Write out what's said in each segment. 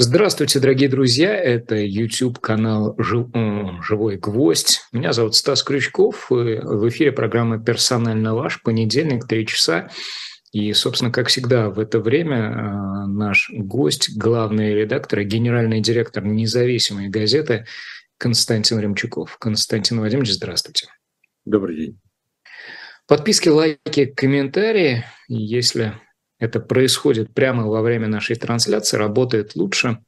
Здравствуйте, дорогие друзья! Это YouTube-канал «Живой гвоздь». Меня зовут Стас Крючков. В эфире программа «Персонально ваш». Понедельник, три часа. И, собственно, как всегда, в это время э, наш гость, главный редактор генеральный директор независимой газеты Константин Ремчуков. Константин Владимирович, здравствуйте. Добрый день. Подписки, лайки, комментарии. Если это происходит прямо во время нашей трансляции, работает лучше,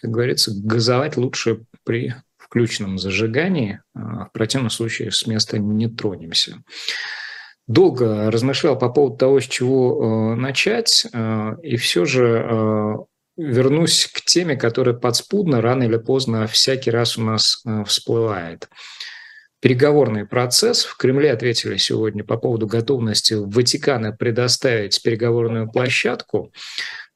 как говорится, газовать лучше при включенном зажигании, а в противном случае с места не тронемся. Долго размышлял по поводу того, с чего э, начать, э, и все же э, вернусь к теме, которая подспудно рано или поздно всякий раз у нас всплывает – переговорный процесс. В Кремле ответили сегодня по поводу готовности Ватикана предоставить переговорную площадку.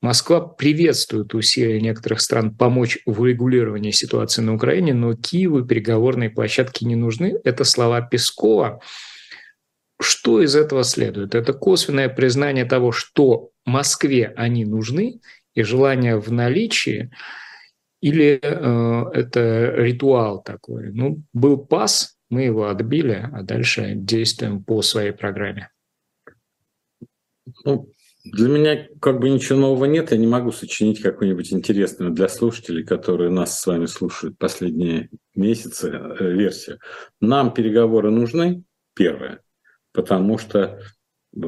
Москва приветствует усилия некоторых стран помочь в урегулировании ситуации на Украине, но Киеву переговорные площадки не нужны. Это слова Пескова. Что из этого следует? Это косвенное признание того, что Москве они нужны, и желание в наличии, или э, это ритуал такой? Ну, был пас, мы его отбили, а дальше действуем по своей программе. Ну, для меня как бы ничего нового нет, я не могу сочинить какую-нибудь интересную для слушателей, которые нас с вами слушают последние месяцы, э, версию. Нам переговоры нужны, первое, потому что э,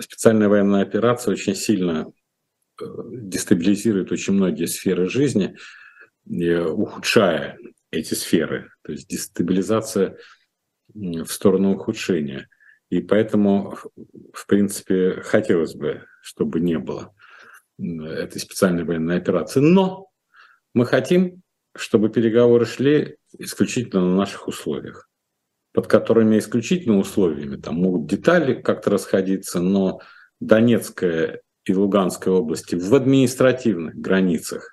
специальная военная операция очень сильно э, дестабилизирует очень многие сферы жизни, ухудшая эти сферы, то есть дестабилизация в сторону ухудшения. И поэтому, в принципе, хотелось бы, чтобы не было этой специальной военной операции. Но мы хотим, чтобы переговоры шли исключительно на наших условиях, под которыми исключительно условиями, там могут детали как-то расходиться, но Донецкая и Луганская области в административных границах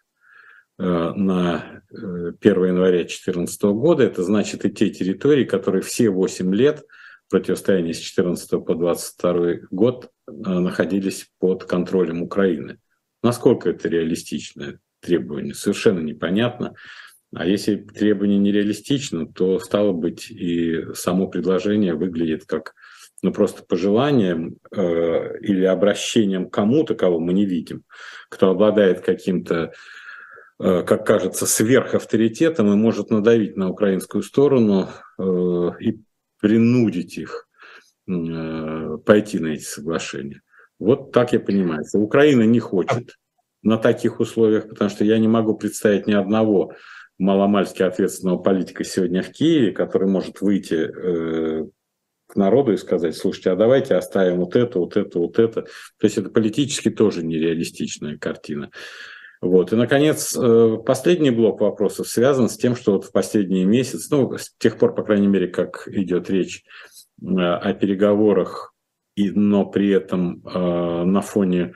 на 1 января 2014 года. Это значит и те территории, которые все 8 лет противостояния с 14 по 22 год э, находились под контролем Украины. Насколько это реалистичное требование, совершенно непонятно. А если требование нереалистично, то стало быть и само предложение выглядит как ну, просто пожеланием э, или обращением к кому-то, кого мы не видим, кто обладает каким-то Э, как кажется, сверхавторитетом и может надавить на украинскую сторону э, и принудить их э, пойти на эти соглашения. Вот так я понимаю. Украина не хочет на таких условиях, потому что я не могу представить ни одного маломальски ответственного политика сегодня в Киеве, который может выйти к народу и сказать, слушайте, а давайте оставим вот это, вот это, вот это. То есть это политически тоже нереалистичная картина. Вот. И, наконец, э, последний блок вопросов связан с тем, что вот в последние месяцы, ну, с тех пор, по крайней мере, как идет речь э, о переговорах, и, но при этом э, на фоне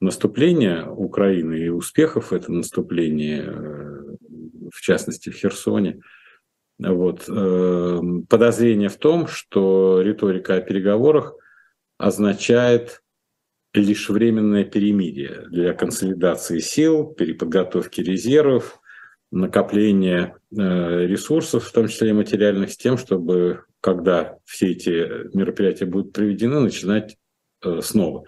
наступления Украины и успехов этого наступления, в частности в Херсоне, вот, подозрение в том, что риторика о переговорах означает лишь временное перемирие для консолидации сил, переподготовки резервов, накопления э, ресурсов, в том числе и материальных, с тем, чтобы, когда все эти мероприятия будут проведены, начинать э, снова.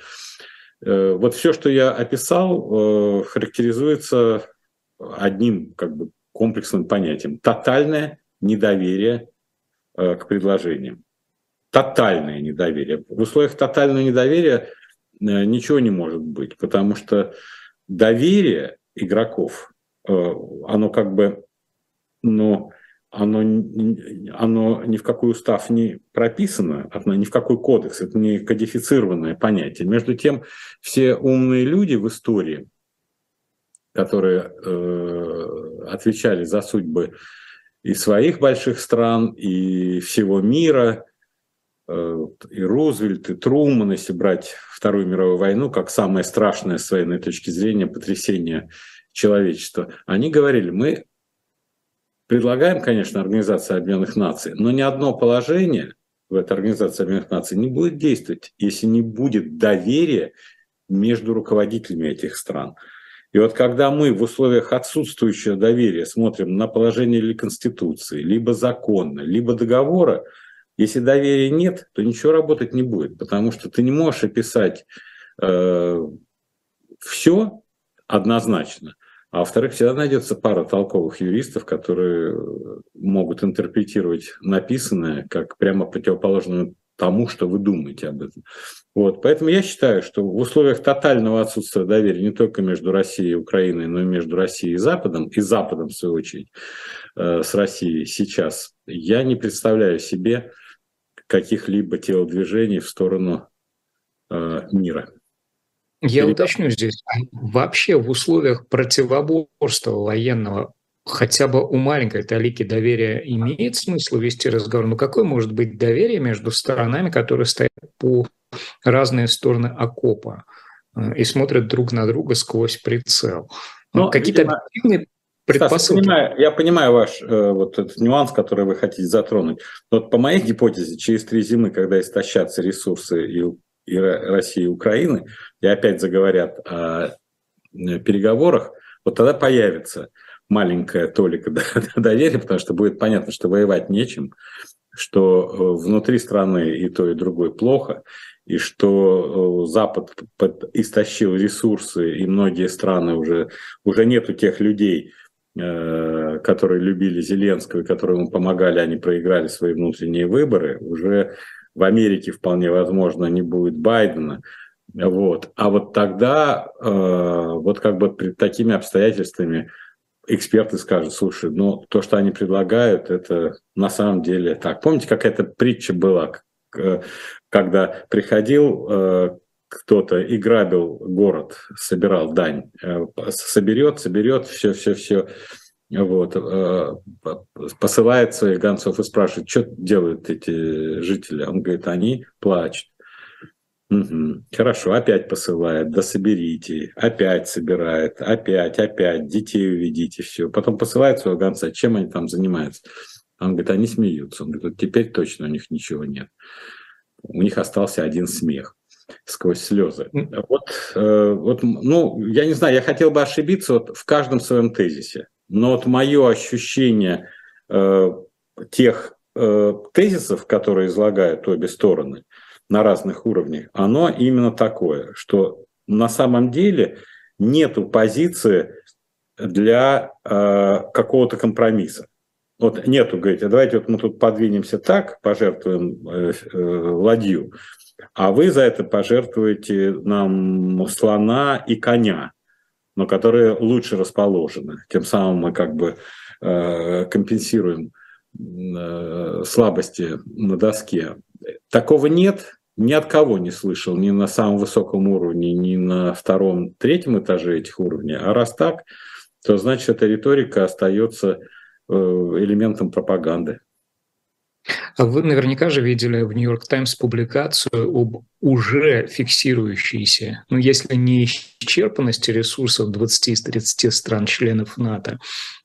Э, вот все, что я описал, характеризуется одним как бы комплексным понятием. Тотальное недоверие к предложениям. Тотальное недоверие. В условиях тотального недоверия – ничего не может быть, потому что доверие игроков, э, оно как бы, ну, оно, оно ни в какой устав не прописано, ни в какой кодекс, это не кодифицированное понятие. Между тем, все умные люди в истории, которые э, отвечали за судьбы и своих больших стран, и всего мира, Э, и Рузвельт, и Труман, если брать Вторую мировую войну, как самое страшное с военной точки зрения потрясение человечества, они говорили, мы предлагаем, конечно, Организацию Объединенных Наций, но ни одно положение в этой Организации Объединенных Наций не будет действовать, если не будет доверия между руководителями этих стран. И вот когда мы в условиях отсутствующего доверия смотрим на положение или Конституции, либо закона, либо договора, если доверия нет, то ничего работать не будет, потому что ты не можешь описать э, все однозначно. А во-вторых, всегда найдется пара толковых юристов, которые могут интерпретировать написанное как прямо противоположное тому, что вы думаете об этом. Вот. Поэтому я считаю, что в условиях тотального отсутствия доверия не только между Россией и Украиной, но и между Россией и Западом, и Западом, в свою очередь, э, с Россией сейчас, я не представляю себе каких-либо телодвижений в сторону э, мира. Я Или уточню здесь. А вообще в условиях противоборства военного хотя бы у маленькой талики доверия имеет смысл вести разговор? Но какое может быть доверие между сторонами, которые стоят по разные стороны окопа э, и смотрят друг на друга сквозь прицел? Ну, Какие-то объективные предпосылки. Стас, я, понимаю, я понимаю ваш э, вот этот нюанс, который вы хотите затронуть. Вот по моей гипотезе, через три зимы, когда истощатся ресурсы и, и России и Украины, и опять заговорят о э, переговорах, вот тогда появится маленькая толика доверия, потому что будет понятно, что воевать нечем, что э, внутри страны и то, и другое плохо, и что э, Запад истощил ресурсы, и многие страны уже, уже нету тех людей, которые любили Зеленского и которые ему помогали, они проиграли свои внутренние выборы. Уже в Америке вполне возможно не будет Байдена. Вот. А вот тогда, вот как бы при такими обстоятельствами, эксперты скажут, слушай, ну то, что они предлагают, это на самом деле так. Помните, какая-то притча была, когда приходил э, кто-то и грабил город, собирал дань, э, соберет, соберет, все, все, все, вот, э, посылает своих гонцов и спрашивает, что делают эти жители. Он говорит, они плачут. Угу. Хорошо, опять посылает, да соберите, опять собирает, опять, опять, детей уведите, все. Потом посылает своего гонца, чем они там занимаются. Он говорит, они смеются. Он говорит, теперь точно у них ничего нет. У них остался один смех сквозь слезы. Вот, э, вот, ну, я не знаю, я хотел бы ошибиться вот в каждом своем тезисе, но вот мое ощущение э, тех э, тезисов, которые излагают обе стороны, на разных уровнях, оно именно такое, что на самом деле нету позиции для э, какого-то компромисса. Вот нету, говорите, давайте вот мы тут подвинемся так, пожертвуем э, э, ладью, а вы за это пожертвуете нам слона и коня, но которые лучше расположены. Тем самым мы как бы э, компенсируем э, слабости на доске. Такого нет, ни от кого не слышал, ни на самом высоком уровне, ни на втором, третьем этаже этих уровней. А раз так, то значит эта риторика остается э, элементом пропаганды. А вы наверняка же видели в Нью-Йорк Таймс публикацию об уже фиксирующейся, ну если не исчерпанности ресурсов 20 из 30 стран-членов НАТО,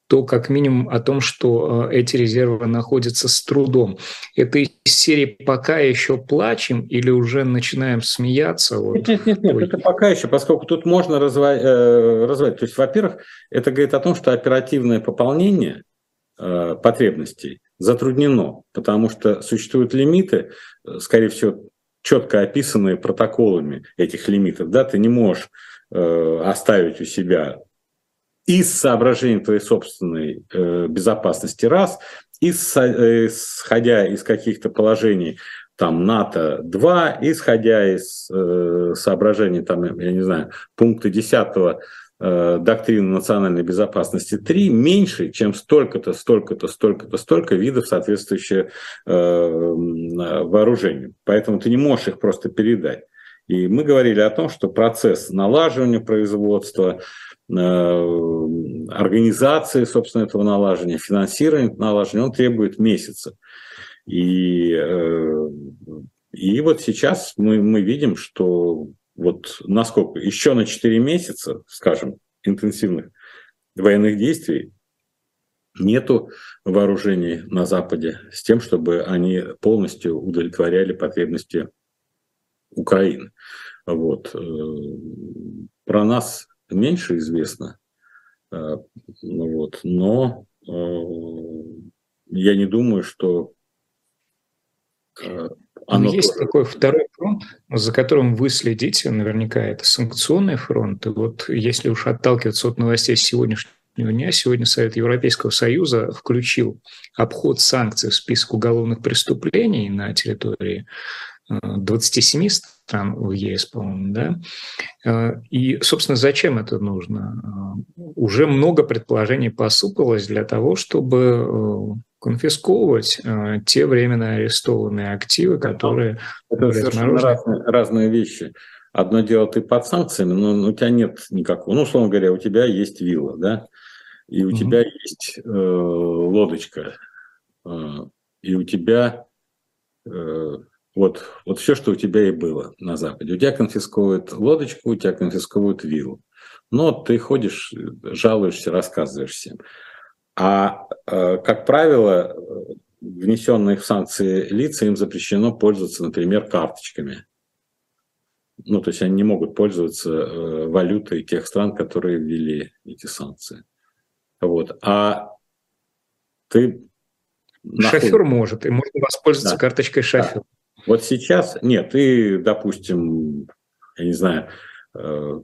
то как минимум о том, что э, эти резервы находятся с трудом. Это из серии «пока еще плачем» или уже начинаем смеяться? Вот. Нет, нет, нет, нет, это пока еще, поскольку тут можно развивать. Э. То есть, во-первых, это говорит о том, что оперативное пополнение э, потребностей затруднено, потому что существуют лимиты, э, скорее всего, четко описанные протоколами этих лимитов. Да? Ты не можешь э, оставить у себя из соображений твоей собственной э, безопасности раз, исходя из каких-то положений там НАТО 2, исходя из э, соображений там, я не знаю, пункта 10 э, доктрины национальной безопасности 3 меньше, чем столько-то, столько-то, столько-то, столько видов соответствующих э, вооружений. Поэтому ты не можешь их просто передать. И мы говорили о том, что процесс налаживания производства, Э, организации, собственно, этого налаживания, финансирования налаживания, он требует месяца. И, э, и вот сейчас мы, мы видим, что вот насколько еще на 4 месяца, скажем, интенсивных военных действий нету вооружений на Западе с тем, чтобы они полностью удовлетворяли потребности Украины. Вот. Э, про нас меньше известно. Ну вот. Но я не думаю, что оно есть тоже... такой второй фронт, за которым вы следите, наверняка это санкционный фронт. И вот если уж отталкиваться от новостей сегодняшнего дня, сегодня Совет Европейского Союза включил обход санкций в список уголовных преступлений на территории 27 э, стран в ЕС, по-моему, да. Э, и, собственно, зачем это нужно? Э, уже много предположений посыпалось для того, чтобы конфисковывать э, те временно арестованные активы, которые... Это совершенно разные, разные вещи. Одно дело, ты под санкциями, но у тебя нет никакого... Ну, условно говоря, у тебя есть вилла, да, и у угу. тебя есть э, лодочка, э, и у тебя... Э, вот, вот все, что у тебя и было на Западе. У тебя конфисковывают лодочку, у тебя конфисковывают виллу. Но ты ходишь, жалуешься, рассказываешь всем. А, э, как правило, внесенные в санкции лица, им запрещено пользоваться, например, карточками. Ну, то есть они не могут пользоваться э, валютой тех стран, которые ввели эти санкции. Вот. А ты... Шофер нахуй... может, и можно воспользоваться да. карточкой шофера. Да. Вот сейчас, нет, ты, допустим, я не знаю, э,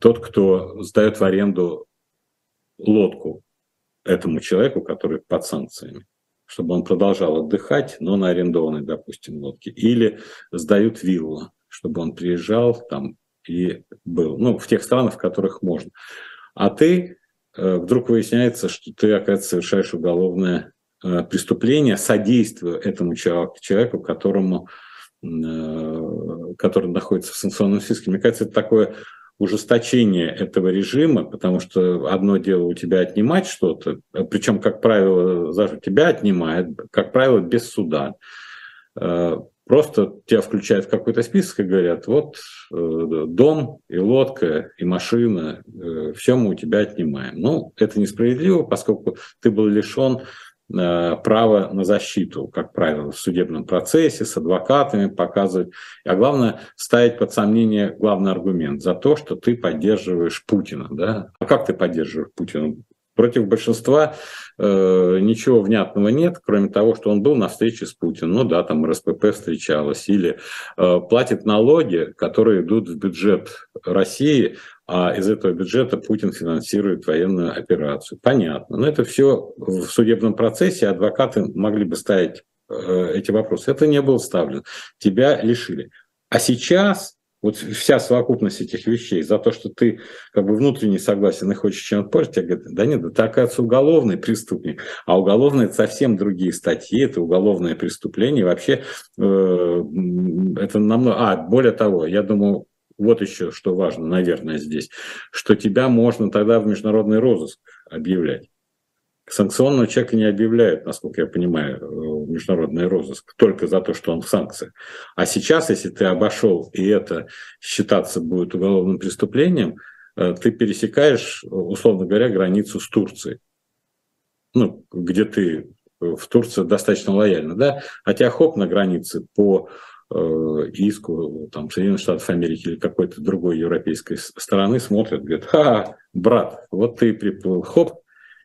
тот, кто сдает в аренду лодку этому человеку, который под санкциями, чтобы он продолжал отдыхать, но на арендованной, допустим, лодке. Или сдают виллу, чтобы он приезжал там и был. Ну, в тех странах, в которых можно. А ты, э, вдруг выясняется, что ты, оказывается, совершаешь уголовное э, преступление, содействуя этому человеку, которому, э, который находится в санкционном списке. Мне кажется, это такое ужесточение этого режима, потому что одно дело у тебя отнимать что-то, причем, как правило, даже тебя отнимает, как правило, без суда. Э, просто тебя включают в какой-то список и говорят, вот э, дом и лодка и машина, э, все мы у тебя отнимаем. Ну, это несправедливо, поскольку ты был лишен право на защиту, как правило, в судебном процессе, с адвокатами показывать. А главное, ставить под сомнение главный аргумент за то, что ты поддерживаешь Путина. Да? А как ты поддерживаешь Путина? Против большинства э, ничего внятного нет, кроме того, что он был на встрече с Путиным. Ну да, там РСПП встречалась. Или э, платит налоги, которые идут в бюджет России, а из этого бюджета Путин финансирует военную операцию. Понятно. Но это все в судебном процессе. Адвокаты могли бы ставить э, эти вопросы. Это не было ставлено. Тебя лишили. А сейчас вот вся совокупность этих вещей, за то, что ты как бы внутренне согласен и хочешь чем-то пользоваться, тебе говорят, да нет, да ты, оказывается, уголовный преступник. А уголовные – это совсем другие статьи, это уголовное преступление. Вообще э, это намного... А, более того, я думаю, вот еще что важно, наверное, здесь, что тебя можно тогда в международный розыск объявлять. Санкционного человека не объявляют, насколько я понимаю, в международный розыск, только за то, что он в санкциях. А сейчас, если ты обошел, и это считаться будет уголовным преступлением, э, ты пересекаешь, условно говоря, границу с Турцией. Ну, где ты в Турции достаточно лояльно, да? А тебя хоп на границе по э, иску там, Соединенных Штатов Америки или какой-то другой европейской стороны смотрят, говорят, ха, брат, вот ты приплыл, хоп,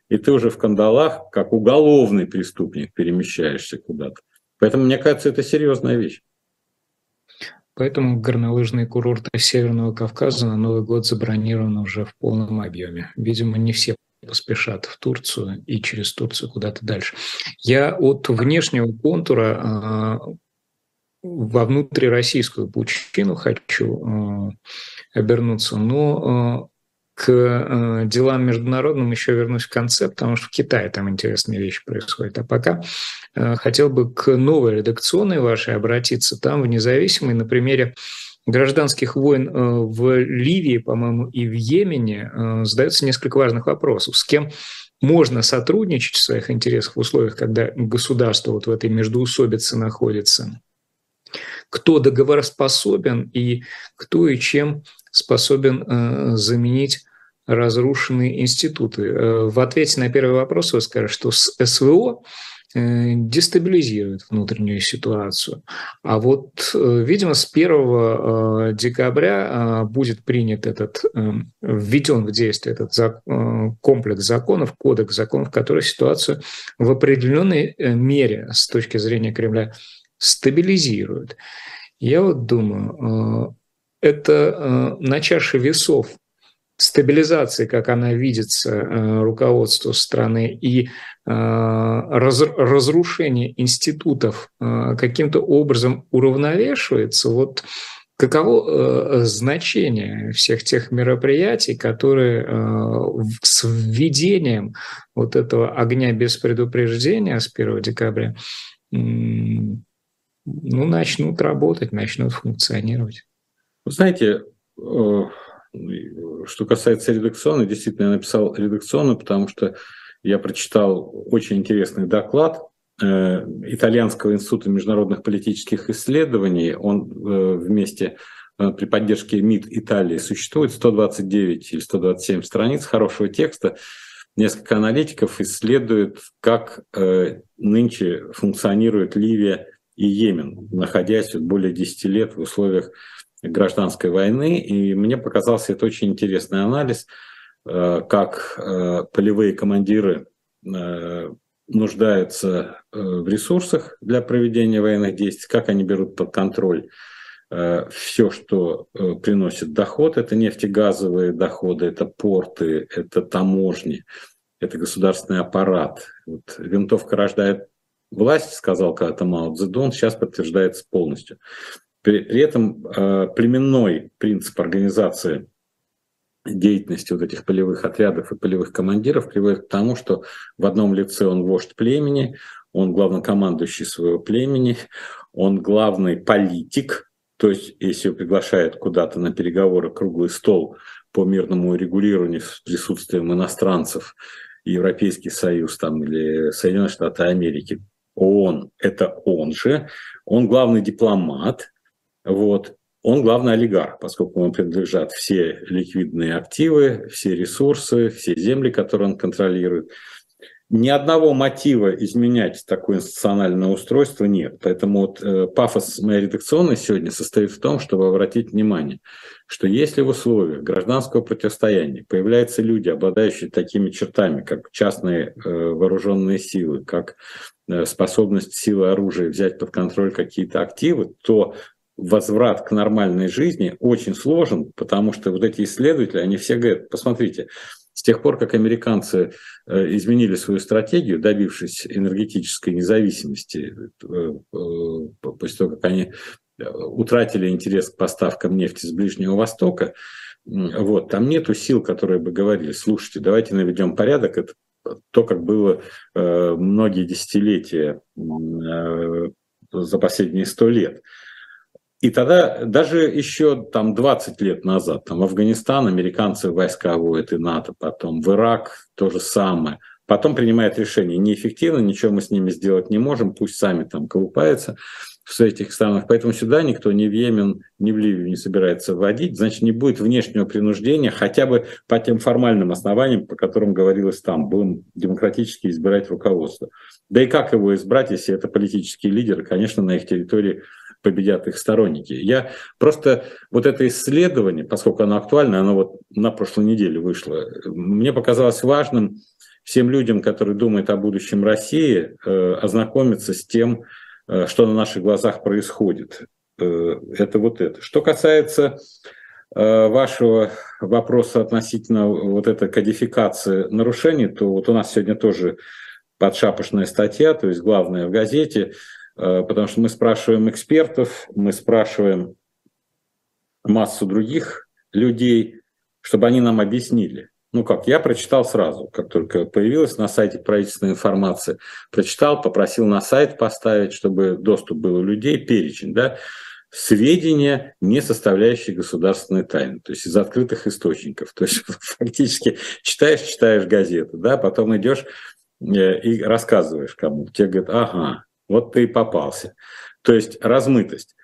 и ты уже в кандалах, как уголовный преступник, перемещаешься куда-то. Поэтому, мне кажется, это серьезная вещь. Поэтому горнолыжные курорты Северного Кавказа на Новый год забронированы уже в полном объеме. Видимо, не все поспешат в Турцию и через Турцию куда-то дальше. Я от внешнего контура а, во внутрироссийскую пучину хочу а, обернуться, но а, к э, делам международным еще вернусь в конце, потому что в Китае там интересные вещи происходят. А пока э, хотел бы к новой редакционной вашей обратиться. Там в независимой на примере гражданских войн э, в Ливии, по-моему, и в Йемене задается несколько важных вопросов. С кем можно сотрудничать в своих интересах в условиях, когда государство вот в этой междоусобице находится? Кто договороспособен и кто и чем способен э, заменить разрушенные институты. Э, в ответе на первый вопрос вы скажете, что СВО э, дестабилизирует внутреннюю ситуацию. А вот, видимо, с 1 декабря будет принят этот, введен в действие этот комплекс законов, кодекс законов, который ситуацию в определенной мере с точки зрения Кремля стабилизирует. Я вот думаю, это на чаше весов стабилизации, как она видится э, руководству страны, и э, разрушение институтов э, каким-то образом уравновешивается, вот каково значение всех тех мероприятий, которые с введением вот этого огня без предупреждения с 1 декабря ну, начнут работать, начнут функционировать. Вы знаете, что касается редакционной, действительно, я написал редакционную, потому что я прочитал очень интересный доклад э, Итальянского института международных политических исследований. Он э, вместе э, при поддержке МИД Италии существует 129 или 127 страниц хорошего текста. Несколько аналитиков исследуют, как нынче функционирует Ливия и Йемен, находясь более 10 лет в условиях гражданской войны, и мне показался это очень интересный анализ, э, как э, полевые командиры э, нуждаются в ресурсах для проведения военных действий, как они берут под контроль все, что приносит доход. Это нефтегазовые доходы, это порты, это таможни, это государственный аппарат. Вот винтовка рождает власть, сказал когда-то Мао Цзэдун, сейчас подтверждается полностью. При, при этом э, племенной принцип организации деятельности вот этих полевых отрядов и полевых командиров приводит к тому, что в одном лице он вождь племени, он главнокомандующий своего племени, он главный политик, то есть если его приглашают куда-то на переговоры круглый стол по мирному регулированию с присутствием иностранцев, Европейский Союз там, или Соединенные Штаты Америки, он, это он же, он главный дипломат, вот. Он главный олигарх, поскольку ему принадлежат все ликвидные активы, все ресурсы, все земли, которые он контролирует. Ни одного мотива изменять такое институциональное устройство нет. Поэтому вот э, пафос моей редакционной сегодня состоит в том, чтобы обратить внимание, что если в условиях гражданского противостояния появляются люди, обладающие такими чертами, как частные э, вооруженные силы, как э, способность силы оружия взять под контроль какие-то активы, то возврат к нормальной жизни очень сложен, потому что вот эти исследователи, они все говорят, посмотрите, с тех пор, как американцы э, изменили свою стратегию, добившись энергетической независимости, э, э, после того, как они утратили интерес к поставкам нефти с Ближнего Востока, вот, там нету сил, которые бы говорили, слушайте, давайте наведем порядок, это то, как было многие десятилетия за последние сто лет. И тогда даже еще там 20 лет назад, там в Афганистан американцы войска вводят и НАТО, потом в Ирак то же самое. Потом принимает решение, неэффективно, ничего мы с ними сделать не можем, пусть сами там колупаются в этих странах. Поэтому сюда никто ни в Йемен, ни в Ливию не собирается вводить. Значит, не будет внешнего принуждения хотя бы по тем формальным основаниям, по которым говорилось там. Будем демократически избирать руководство. Да и как его избрать, если это политические лидеры? Конечно, на их территории победят их сторонники. Я просто вот это исследование, поскольку оно актуально, оно вот на прошлой неделе вышло, мне показалось важным всем людям, которые думают о будущем России, э, ознакомиться с тем, э, что на наших глазах происходит. Э, это вот это. Что касается вашего вопроса относительно вот этой кодификации нарушений, то вот у нас сегодня тоже подшапошная статья, то есть главная в газете – потому что мы спрашиваем экспертов, мы спрашиваем массу других людей, чтобы они нам объяснили. Ну как, я прочитал сразу, как только появилась на сайте правительственная информация, прочитал, попросил на сайт поставить, чтобы доступ был у людей, перечень, да, сведения, не составляющие государственной тайны, то есть из открытых источников. То есть фактически читаешь, читаешь газету, да, потом идешь э, и рассказываешь кому. Тебе говорят, ага, вот ты и попался. То есть размытость.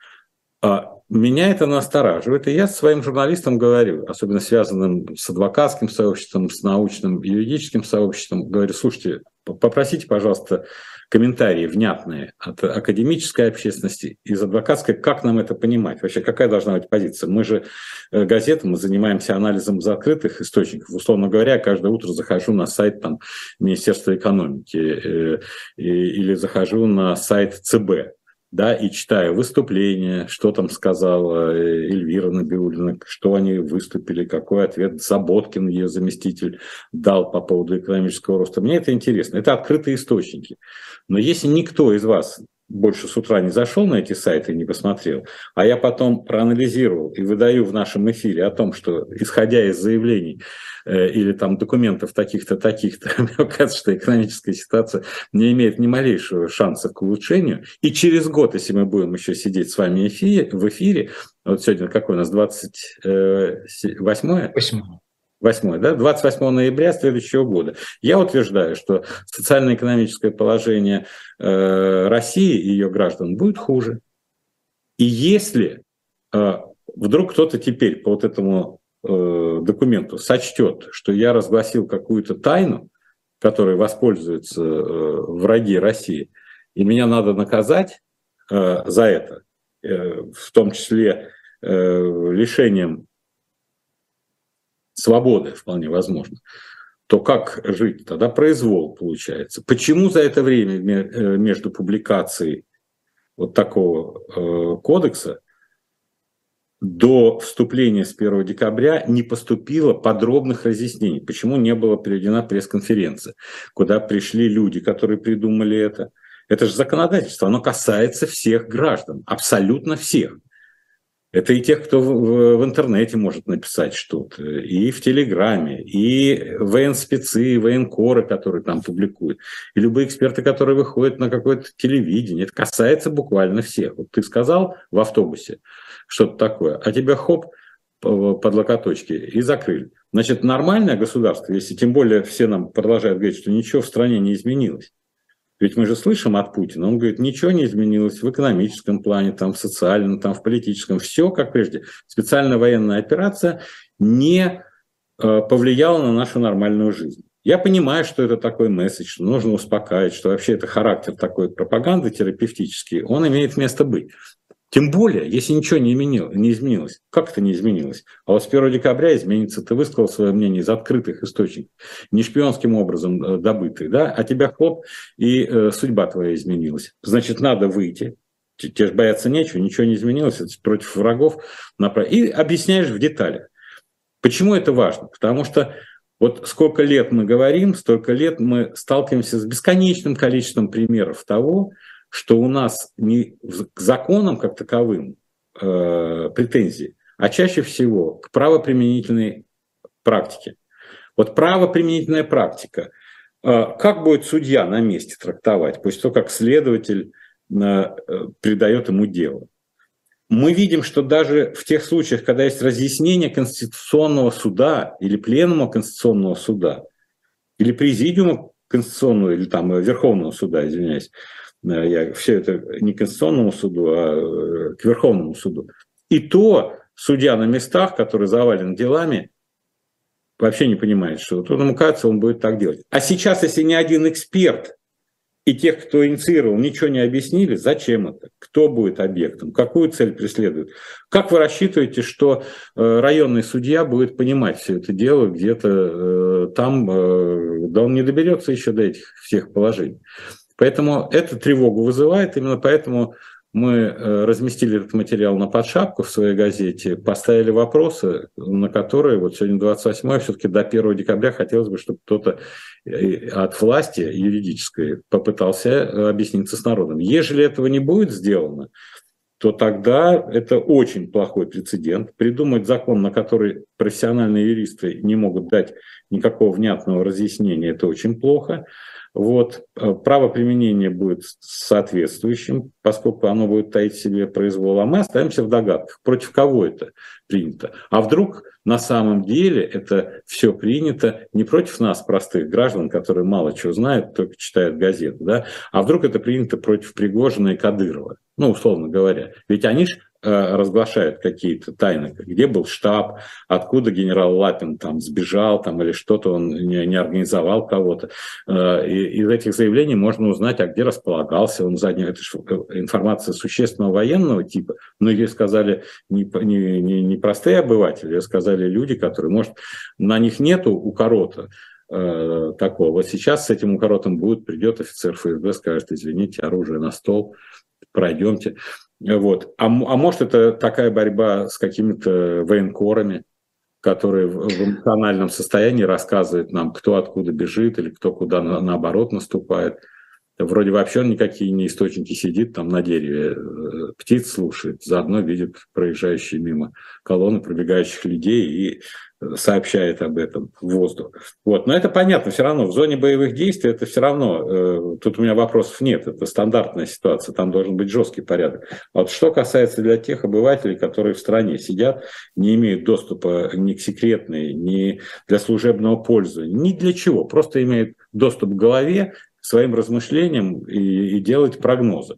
А меня это настораживает, и я своим журналистам говорю, особенно связанным с адвокатским сообществом, с научным юридическим сообществом, говорю, слушайте, попросите, пожалуйста, комментарии внятные от академической общественности, из адвокатской, как нам это понимать, вообще какая должна быть позиция. Мы же э, газета, мы занимаемся анализом закрытых источников. Условно говоря, каждое утро захожу на сайт там, Министерства экономики э, или захожу на сайт ЦБ, да, и читаю выступления, что там сказала э, Эльвира Набиулина, что они выступили, какой ответ Заботкин, ее заместитель, дал по поводу экономического роста. Мне это интересно. Это открытые источники. Но если никто из вас больше с утра не зашел на эти сайты не посмотрел, а я потом проанализировал и выдаю в нашем эфире о том, что исходя из заявлений э, или там документов таких-то, таких-то, мне кажется, что экономическая ситуация не имеет ни малейшего шанса к улучшению. И через год, если мы будем еще сидеть с вами эфире, в эфире, вот сегодня какой у нас, 28 8 8, да, 28 ноября следующего года. Я утверждаю, что социально-экономическое положение э, России и ее граждан будет хуже. И если э, вдруг кто-то теперь по вот этому э, документу сочтет, что я разгласил какую-то тайну, которой воспользуются э, враги России, и меня надо наказать э, за это, э, в том числе э, лишением свободы вполне возможно, то как жить? Тогда произвол получается. Почему за это время э, между публикацией вот такого э, кодекса до вступления с 1 декабря не поступило подробных разъяснений, почему не была проведена пресс-конференция, куда пришли люди, которые придумали это. Это же законодательство, оно касается всех граждан, абсолютно всех. Это и тех, кто в, в интернете может написать что-то, и в Телеграме, и военспецы, и военкоры, которые там публикуют, и любые эксперты, которые выходят на какое-то телевидение. Это касается буквально всех. Вот ты сказал в автобусе что-то такое, а тебя хоп, под локоточки и закрыли. Значит, нормальное государство, если тем более все нам продолжают говорить, что ничего в стране не изменилось, ведь мы же слышим от Путина, он говорит, ничего не изменилось в экономическом плане, там, в социальном, там, в политическом, все как прежде. Специальная военная операция не э, повлияла на нашу нормальную жизнь. Я понимаю, что это такой месседж, что нужно успокаивать, что вообще это характер такой пропаганды терапевтический, он имеет место быть. Тем более, если ничего не, изменил, не изменилось. Как это не изменилось? А вот с 1 декабря изменится. Ты высказал свое мнение из открытых источников, не шпионским образом э, добытый, да? а тебя хлоп, и э, судьба твоя изменилась. Значит, надо выйти. Тебе же бояться нечего, ничего не изменилось, это против врагов. И объясняешь в деталях. Почему это важно? Потому что вот сколько лет мы говорим, столько лет мы сталкиваемся с бесконечным количеством примеров того, что у нас не к законам как таковым э, претензии, а чаще всего к правоприменительной практике. Вот правоприменительная практика. Э, как будет судья на месте трактовать, после того, как следователь э, передает ему дело? Мы видим, что даже в тех случаях, когда есть разъяснение Конституционного суда или Пленума Конституционного суда, или Президиума Конституционного, или там Верховного суда, извиняюсь, Э, я все это не к Конституционному суду, а э, к Верховному суду. И то судья на местах, который завален делами, вообще не понимает, что вот ему кажется, он будет так делать. А сейчас, если ни один эксперт и тех, кто инициировал, ничего не объяснили, зачем это, кто будет объектом, какую цель преследует. Как вы рассчитываете, что э, районный судья будет понимать все это дело где-то там, да он не доберется еще до этих всех положений. Поэтому это тревогу вызывает, именно поэтому мы э, разместили этот материал на подшапку в своей газете, поставили вопросы, на которые вот сегодня 28 все-таки до 1 декабря хотелось бы, чтобы кто-то э, от власти юридической попытался э, объясниться с народом. Ежели этого не будет сделано, то тогда это очень плохой прецедент. Придумать закон, на который профессиональные юристы не могут дать никакого внятного разъяснения, это очень плохо. Вот. Э, право применения будет соответствующим, поскольку оно будет таить в себе произвол, а мы остаемся в догадках, против кого это принято. А вдруг на самом деле это все принято не против нас, простых граждан, которые мало чего знают, только читают газеты, да? а вдруг это принято против Пригожина и Кадырова, ну, условно говоря. Ведь они же разглашают какие-то тайны, где был штаб, откуда генерал Лапин там сбежал, там или что-то он не, не организовал кого-то. Э, из этих заявлений можно узнать, а где располагался он задний. Это же э, информация существенного военного типа, но ее сказали не, не, не, не простые обыватели, ее сказали люди, которые, может, на них нету у корота, такого. Вот сейчас с этим укоротом будет, придет офицер ФСБ, скажет, извините, оружие на стол, пройдемте. Вот. А, а может, это такая борьба с какими-то военкорами, которые в, эмоциональном состоянии рассказывают нам, кто откуда бежит или кто куда на, наоборот наступает. Вроде вообще он никакие не источники сидит там на дереве, э, птиц слушает, заодно видит проезжающие мимо колонны пробегающих людей и сообщает об этом в воздух. Вот. Но это понятно, все равно в зоне боевых действий это все равно, э, тут у меня вопросов нет, это стандартная ситуация, там должен быть жесткий порядок. А вот что касается для тех обывателей, которые в стране сидят, не имеют доступа ни к секретной, ни для служебного пользования, ни для чего, просто имеют доступ к голове, к своим размышлениям и, и делать прогнозы.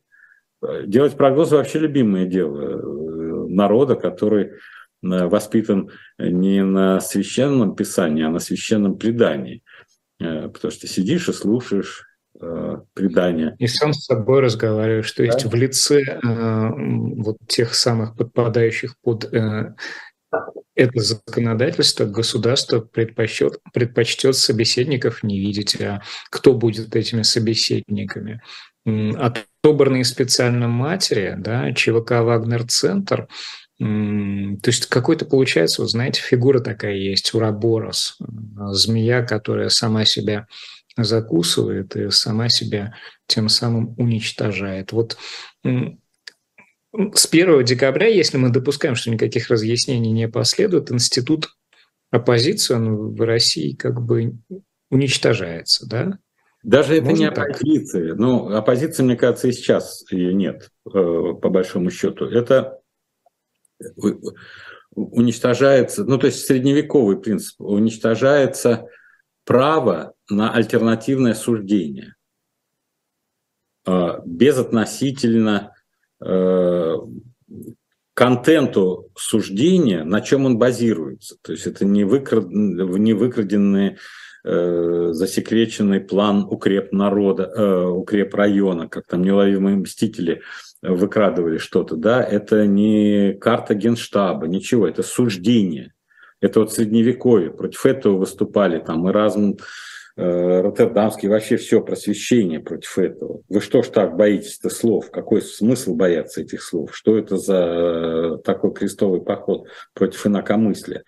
Делать прогнозы вообще любимое дело э, народа, который Э, воспитан не на священном писании, а на священном предании. Э, потому что сидишь и слушаешь э, предания. И сам с собой разговариваешь, то есть да? в лице э, вот тех самых подпадающих под э, это законодательство, государство предпочтет, предпочтет собеседников не видеть, а кто будет этими собеседниками. Отобранные специально матери, да, ЧВК «Вагнер-центр», то есть какой-то получается, вот знаете, фигура такая есть, Ураборос, змея, которая сама себя закусывает и сама себя тем самым уничтожает. Вот с 1 декабря, если мы допускаем, что никаких разъяснений не последует, институт оппозиции он в России как бы уничтожается, да? Даже это Можно не оппозиция. Ну, оппозиции, мне кажется, и сейчас ее нет, э, по большому счету. Это уничтожается, ну то есть средневековый принцип, уничтожается право на альтернативное суждение а, безотносительно э, контенту суждения, на чем он базируется. То есть это не, выкрад... не выкраденный э, засекреченный план укреп народа, э, укреп района, как там неуловимые мстители – выкрадывали что-то, да, это не карта генштаба, ничего, это суждение. Это вот средневековье, против этого выступали там Эразм, э, Роттердамский, вообще все просвещение против этого. Вы что ж так боитесь-то слов? Какой смысл бояться этих слов? Что это за э, такой крестовый поход против инакомыслия?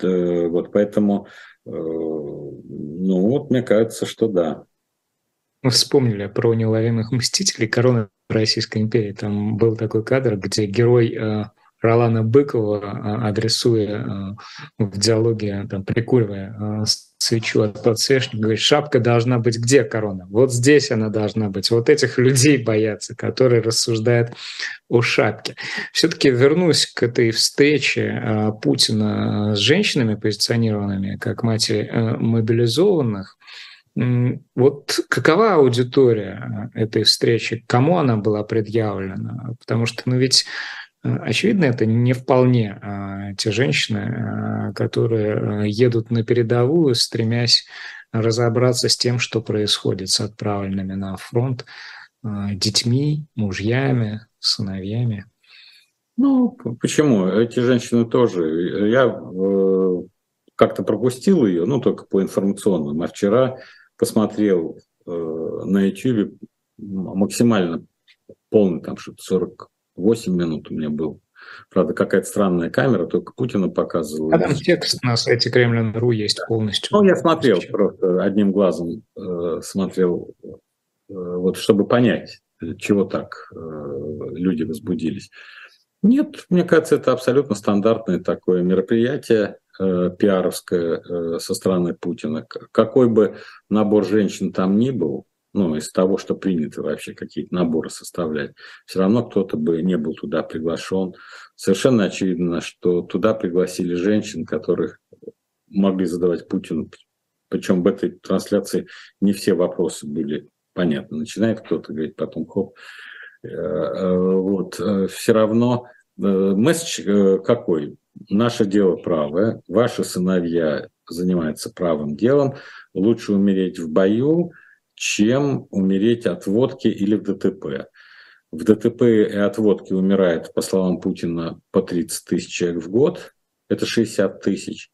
Э, вот поэтому, э, ну вот мне кажется, что да. Мы вспомнили про неуловимых мстителей. Корона Российской империи. Там был такой кадр, где герой э, Ролана Быкова, э, адресуя э, в диалоге, там, прикуривая свечу от подсвечника, говорит, шапка должна быть где корона? Вот здесь она должна быть. Вот этих людей боятся, которые рассуждают о шапке. Все-таки вернусь к этой встрече Путина с женщинами, позиционированными как матери мобилизованных. Вот какова аудитория э, этой встречи? Кому она была предъявлена? Потому что, ну ведь э, очевидно, это не вполне а, те женщины, а, которые едут на передовую, стремясь разобраться с тем, что происходит с отправленными на фронт детьми, мужьями, сыновьями. Ну, почему? Эти женщины тоже. Я э, как-то пропустил ее, ну, только по информационным. А вчера посмотрел э, на YouTube максимально полный, там что-то 48 минут у меня был. Правда, какая-то странная камера, только Путина показывала. А там текст на сайте Кремлин.ру есть полностью. Ну, я смотрел просто одним глазом, э, смотрел, э, вот чтобы понять, чего так э, люди возбудились. Нет, мне кажется, это абсолютно стандартное такое мероприятие. Э, пиаровская э, со стороны Путина. Какой бы набор женщин там ни был, ну, из того, что принято вообще какие-то наборы составлять, все равно кто-то бы не был туда приглашен. Совершенно очевидно, что туда пригласили женщин, которых могли задавать Путину. Причем в этой трансляции не все вопросы были понятны. Начинает кто-то говорить, потом хоп. Э, вот. Все равно месседж какой? Наше дело правое, ваши сыновья занимаются правым делом, лучше умереть в бою, чем умереть от водки или в ДТП. В ДТП и от водки умирает, по словам Путина, по 30 тысяч человек в год. Это 60 тысяч.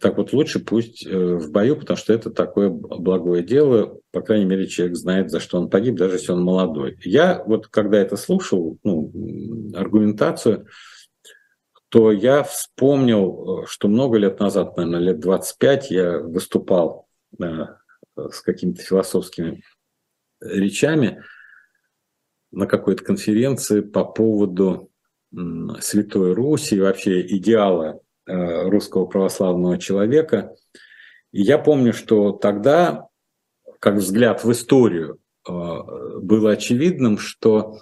Так вот лучше пусть э, в бою, потому что это такое благое дело. По крайней мере, человек знает, за что он погиб, даже если он молодой. Я вот когда это слушал, ну, аргументацию, то я вспомнил, э, что много лет назад, наверное, лет 25, я выступал э, с какими-то философскими речами на какой-то конференции по поводу Святой Руси и вообще идеала русского православного человека. И я помню, что тогда, как взгляд в историю, э, было очевидным, что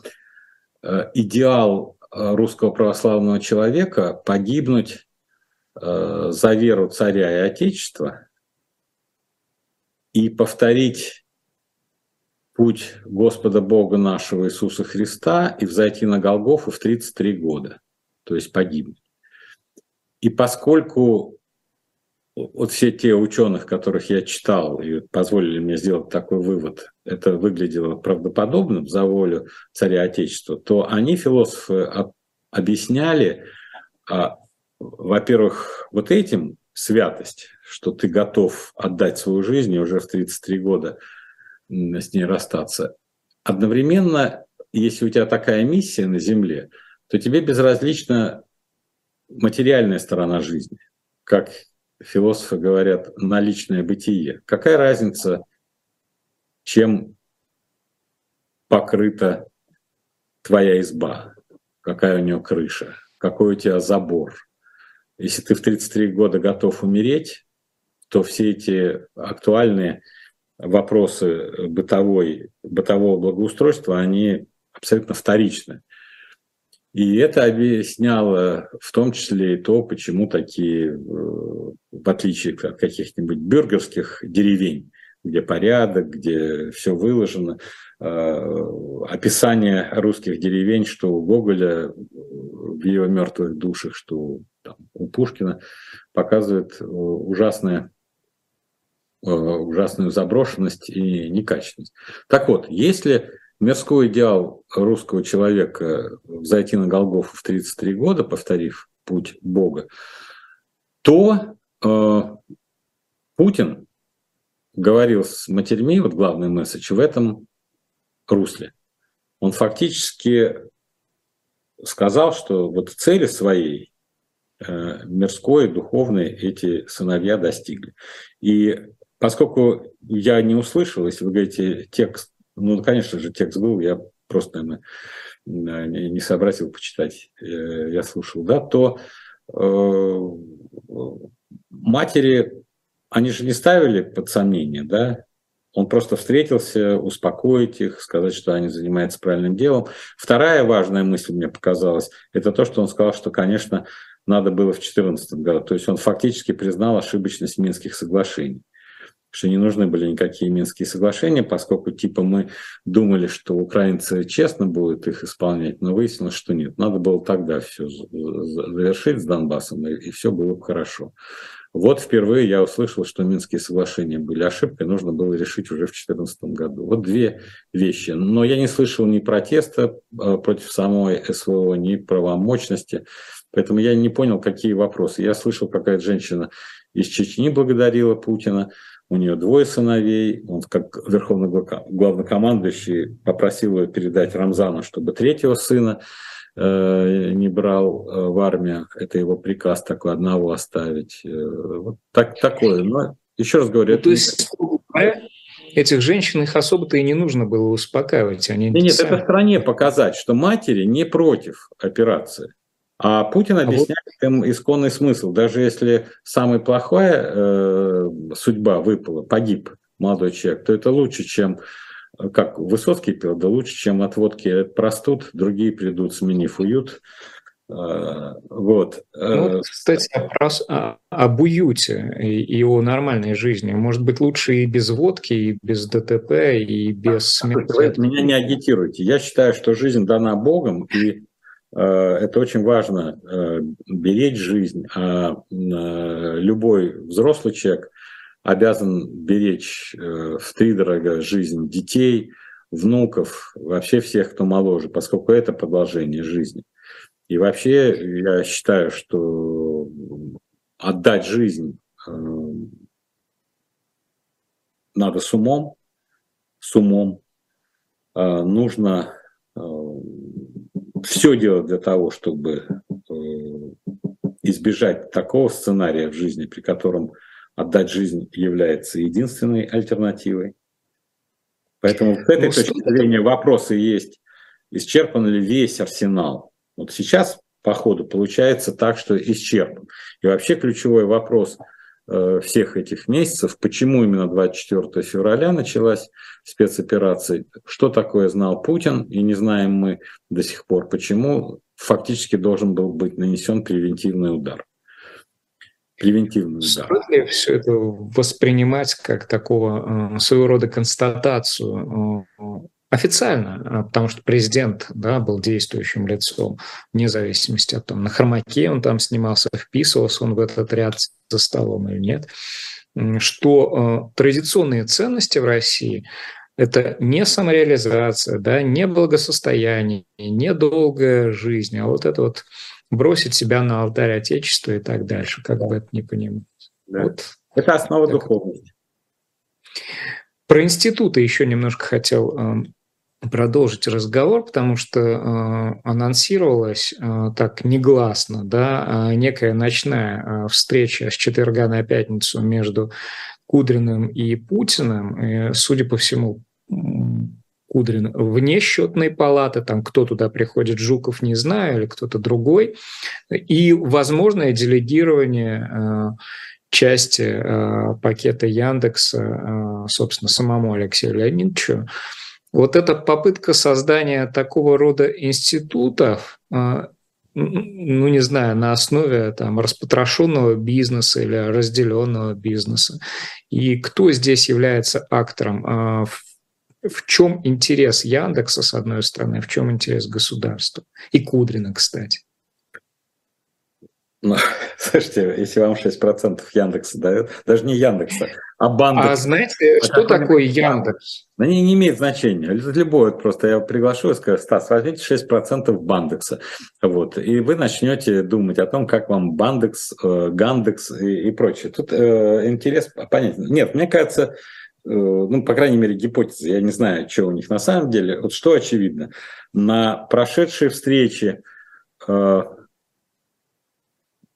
э, идеал русского православного человека погибнуть за веру царя и отечества и повторить путь Господа Бога нашего Иисуса Христа и взойти на Голгофу в 33 года, то есть погибнуть. И поскольку вот все те ученых, которых я читал, и позволили мне сделать такой вывод, это выглядело правдоподобным за волю царя Отечества, то они, философы, объясняли, а, во-первых, вот этим святость, что ты готов отдать свою жизнь и уже в 33 года – с ней расстаться. Одновременно, если у тебя такая миссия на Земле, то тебе безразлична материальная сторона жизни, как философы говорят, наличное бытие. Какая разница, чем покрыта твоя изба, какая у нее крыша, какой у тебя забор. Если ты в 33 года готов умереть, то все эти актуальные вопросы бытовой, бытового благоустройства, они абсолютно вторичны. И это объясняло в том числе и то, почему такие, э, в отличие от каких-нибудь бюргерских деревень, где порядок, где все выложено, э, описание русских деревень, что у Гоголя в его мертвых душах, что там, у Пушкина, показывает э, ужасное Э, ужасную заброшенность и некачественность. Так вот, если мирской идеал русского человека зайти на Голгофу в 33 года, повторив путь Бога, то э, Путин говорил с матерьми, вот главный месседж, в этом русле. Он фактически сказал, что вот цели своей э, мирской, духовной эти сыновья достигли. И Поскольку я не услышал, если вы говорите текст, ну, конечно же, текст был, я просто, наверное, не сообразил почитать, э, я слушал, да, то э, матери, они же не ставили под сомнение, да, он просто встретился, успокоить их, сказать, что они занимаются правильным делом. Вторая важная мысль мне показалась, это то, что он сказал, что, конечно, надо было в 2014 году. То есть он фактически признал ошибочность Минских соглашений что не нужны были никакие Минские соглашения, поскольку типа мы думали, что украинцы честно будут их исполнять, но выяснилось, что нет. Надо было тогда все завершить с Донбассом, и, и все было бы хорошо. Вот впервые я услышал, что Минские соглашения были ошибкой, нужно было решить уже в 2014 году. Вот две вещи. Но я не слышал ни протеста а, против самой СВО, ни правомочности. Поэтому я не понял, какие вопросы. Я слышал, какая-то женщина из Чечни благодарила Путина у нее двое сыновей, он как верховный главнокомандующий попросил ее передать Рамзану, чтобы третьего сына э, не брал э, в армию, это его приказ такой, одного оставить. Э, вот так, такое. Но еще раз говорю, ну, это... То есть, этих женщин их особо-то и не нужно было успокаивать. Они нет, нет, сами... это стране показать, что матери не против операции. А Путин объясняет а вот... им исконный смысл. Даже если самая плохая э, судьба выпала, погиб молодой человек, то это лучше, чем, как Высоцкий пел, да лучше, чем от водки простуд, другие придут, сменив уют. Э, вот. Ну, вот, кстати, вопрос об уюте и о нормальной жизни. Может быть, лучше и без водки, и без ДТП, и без смерти. Вы меня не агитируйте. Я считаю, что жизнь дана Богом, и это очень важно, беречь жизнь, а любой взрослый человек обязан беречь в три дорога жизнь детей, внуков, вообще всех, кто моложе, поскольку это продолжение жизни. И вообще я считаю, что отдать жизнь надо с умом, с умом. Нужно все делать для того, чтобы э, избежать такого сценария в жизни, при котором отдать жизнь является единственной альтернативой. Поэтому с этой ну, точки зрения вопросы есть, исчерпан ли весь арсенал. Вот сейчас по ходу получается так, что исчерпан. И вообще ключевой вопрос – всех этих месяцев, почему именно 24 февраля началась спецоперация, что такое знал Путин, и не знаем мы до сих пор, почему фактически должен был быть нанесен превентивный удар. Превентивный удар. Стоит ли все это воспринимать как такого э, своего рода констатацию э, официально, а, потому что президент да, был действующим лицом, вне зависимости от того, на хромаке он там снимался, вписывался он в этот ряд за столом или нет, что э, традиционные ценности в России – это не самореализация, да, не благосостояние, не долгая жизнь, а вот это вот бросить себя на алтарь Отечества и так дальше, как бы это ни понимать. Да. Вот. Это основа так. духовности. Про институты еще немножко хотел эм, продолжить разговор, потому что э, анонсировалась э, так негласно, да, э, некая ночная э, встреча с четверга на пятницу между Кудриным и Путиным. И, судя по всему, Кудрин вне счетной палаты, там кто туда приходит, Жуков, не знаю, или кто-то другой, и возможное делегирование э, части э, пакета Яндекса, э, собственно, самому Алексею Леонидовичу, вот эта попытка создания такого рода институтов, а, ну, не знаю, на основе там, распотрошенного бизнеса или разделенного бизнеса. И кто здесь является актором? А, в чем интерес Яндекса, с одной стороны, в чем интерес государства? И Кудрина, кстати. Ну, слушайте, если вам 6% Яндекса дает, даже не Яндекса, а Бандекс. А знаете, а что такое Яндекс? Да не, не имеет значения. Любое просто я приглашу и скажу, Стас, возьмите 6% Бандекса. Вот, и вы начнете думать о том, как вам Бандекс, э, Гандекс и, и прочее. Тут э, интерес понятен. Нет, мне кажется, э, ну, по крайней мере, гипотеза, я не знаю, что у них на самом деле. Вот что очевидно, на прошедшей встрече э,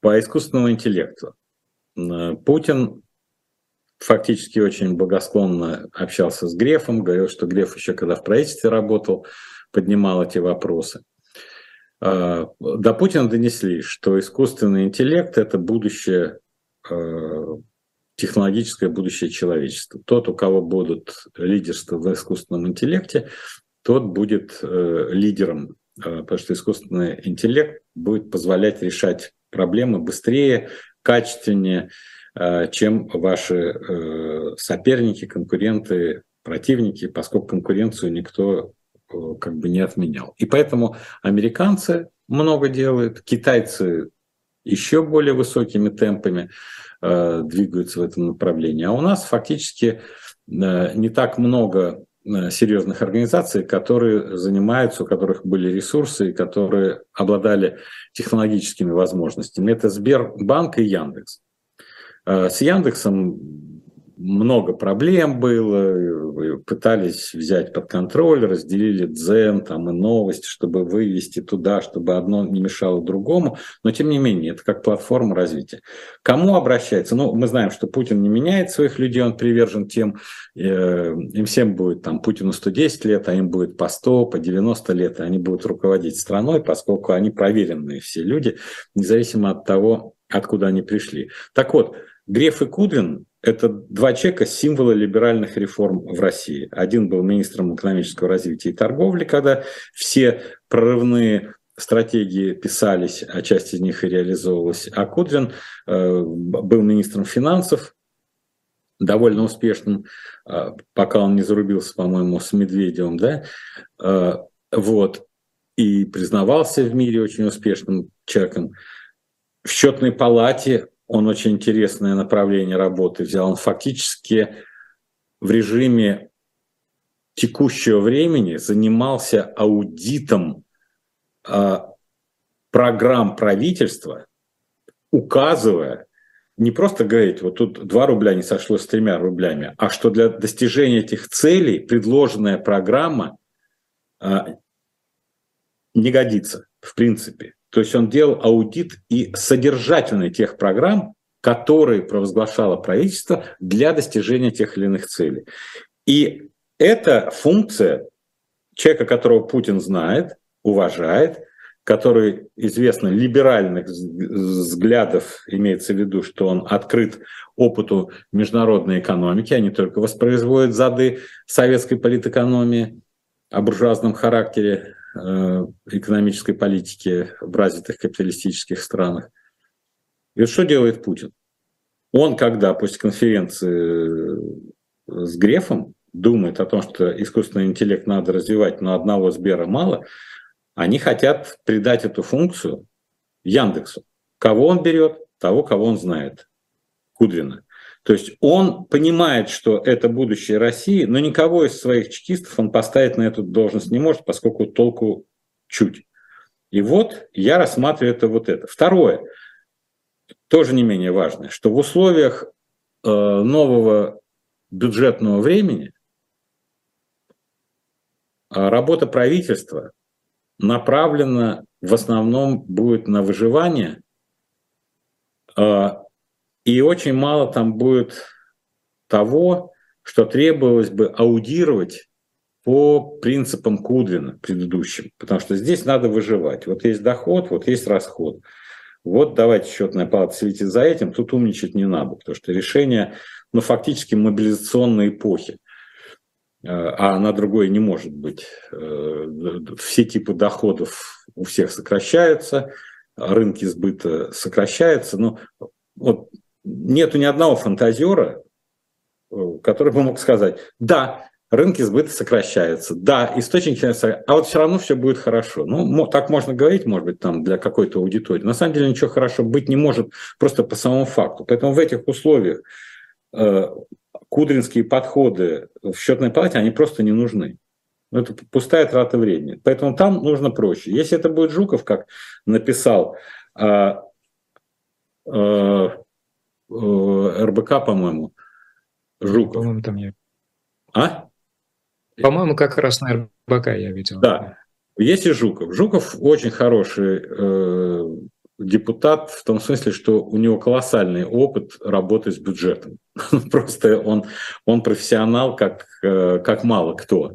по искусственному интеллекту. Путин фактически очень благосклонно общался с Грефом, говорил, что Греф еще когда в правительстве работал, поднимал эти вопросы. А, до Путина донесли, что искусственный интеллект – это будущее, а, технологическое будущее человечества. Тот, у кого будут лидерство в искусственном интеллекте, тот будет э, лидером, а, потому что искусственный интеллект будет позволять решать проблемы быстрее, качественнее, чем ваши э, соперники, конкуренты, противники, поскольку конкуренцию никто э, как бы не отменял. И поэтому американцы много делают, китайцы еще более высокими темпами двигаются в этом направлении. А у нас фактически не так много Э, серьезных организаций, которые занимаются, у которых были ресурсы, и которые обладали технологическими возможностями. Это Сбербанк и Яндекс. Э, с Яндексом много проблем было, пытались взять под контроль, разделили дзен там, и новости, чтобы вывести туда, чтобы одно не мешало другому, но тем не менее, это как платформа развития. Кому обращается? Ну, мы знаем, что Путин не меняет своих людей, он привержен тем, э, им всем будет, там, Путину 110 лет, а им будет по 100, по 90 лет, и они будут руководить страной, поскольку они проверенные все люди, независимо от того, откуда они пришли. Так вот, Греф и Кудрин – это два человека, символы либеральных реформ в России. Один был министром экономического развития и торговли, когда все прорывные стратегии писались, а часть из них и реализовывалась. А Кудрин э, был министром финансов, довольно успешным, э, пока он не зарубился, по-моему, с Медведевым, да, э, вот. и признавался в мире очень успешным человеком. В счетной палате он очень интересное направление работы взял. Он фактически в режиме текущего времени занимался аудитом э, программ правительства, указывая, не просто говорить, вот тут 2 рубля не сошло с тремя рублями, а что для достижения этих целей предложенная программа э, не годится, в принципе. То есть он делал аудит и содержательный тех программ, которые провозглашало правительство для достижения тех или иных целей. И эта функция человека, которого Путин знает, уважает, который известно либеральных взглядов, имеется в виду, что он открыт опыту международной экономики, а не только воспроизводит зады советской политэкономии о буржуазном характере экономической политики в развитых капиталистических странах. И что делает Путин? Он, когда после конференции с Грефом думает о том, что искусственный интеллект надо развивать, но одного Сбера мало, они хотят придать эту функцию Яндексу. Кого он берет? Того, кого он знает. Кудрина. То есть он понимает, что это будущее России, но никого из своих чекистов он поставить на эту должность не может, поскольку толку чуть. И вот я рассматриваю это вот это. Второе, тоже не менее важное, что в условиях э, нового бюджетного времени э, работа правительства направлена в основном будет на выживание э, и очень мало там будет того, что требовалось бы аудировать по принципам Кудрина предыдущим, потому что здесь надо выживать. Вот есть доход, вот есть расход. Вот давайте счетная палата следите за этим, тут умничать не надо, потому что решение, ну, фактически мобилизационной эпохи, э, а она другой не может быть. Э, все типы доходов у всех сокращаются, рынки сбыта сокращаются, но вот нету ни одного фантазера, э, который бы мог сказать, да, рынки сбыта сокращаются, да, источники финансирования, а вот все равно все будет хорошо. Ну, так можно говорить, может быть, там для какой-то аудитории. На самом деле ничего хорошо быть не может просто по самому факту. Поэтому в этих условиях э, кудринские подходы в счетной палате, они просто не нужны. Ну, это пустая трата времени. Поэтому там нужно проще. Если это будет Жуков, как написал э, э, Э, РБК, по-моему, Жуков. По-моему, там я. А? По-моему, как раз на РБК я видел. Да. Есть и Жуков. Жуков очень хороший э, депутат в том смысле, что у него колоссальный опыт работы с бюджетом. Просто он, он профессионал, как, э, как мало кто.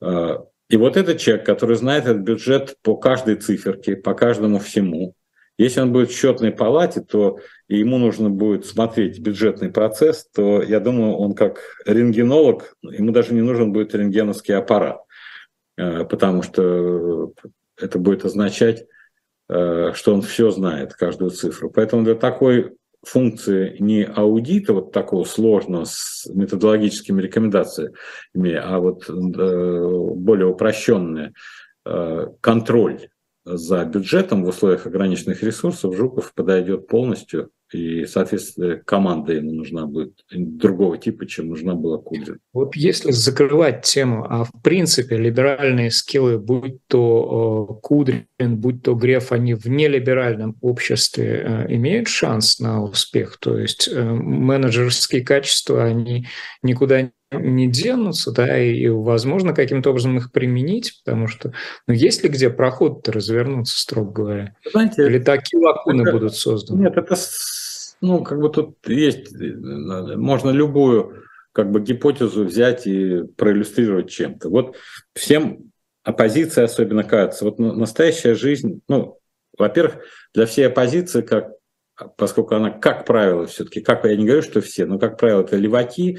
Э, и вот этот человек, который знает этот бюджет по каждой циферке, по каждому всему, если он будет в счетной палате, то и ему нужно будет смотреть бюджетный процесс, то я думаю, он как рентгенолог, ему даже не нужен будет рентгеновский аппарат, э, потому что это будет означать, э, что он все знает, каждую цифру. Поэтому для такой функции не аудита вот такого сложного с методологическими рекомендациями, а вот э, более упрощенная контроль за бюджетом в условиях ограниченных ресурсов Жуков подойдет полностью, и, соответственно, команда ему нужна будет другого типа, чем нужна была Кудрин. Вот если закрывать тему, а в принципе либеральные скиллы, будь то э, Кудрин, будь то Греф, они в нелиберальном обществе э, имеют шанс на успех? То есть э, менеджерские качества, они никуда не денутся, да, и, возможно, каким-то образом их применить, потому что, ну, есть ли где проход-то развернуться, строго говоря? Знаете, Или такие лакуны это, будут созданы? Нет, это, ну, как бы тут есть, можно любую, как бы, гипотезу взять и проиллюстрировать чем-то. Вот всем оппозиции особенно кажется, вот настоящая жизнь, ну, во-первых, для всей оппозиции, как поскольку она, как правило, все-таки, как я не говорю, что все, но, как правило, это леваки,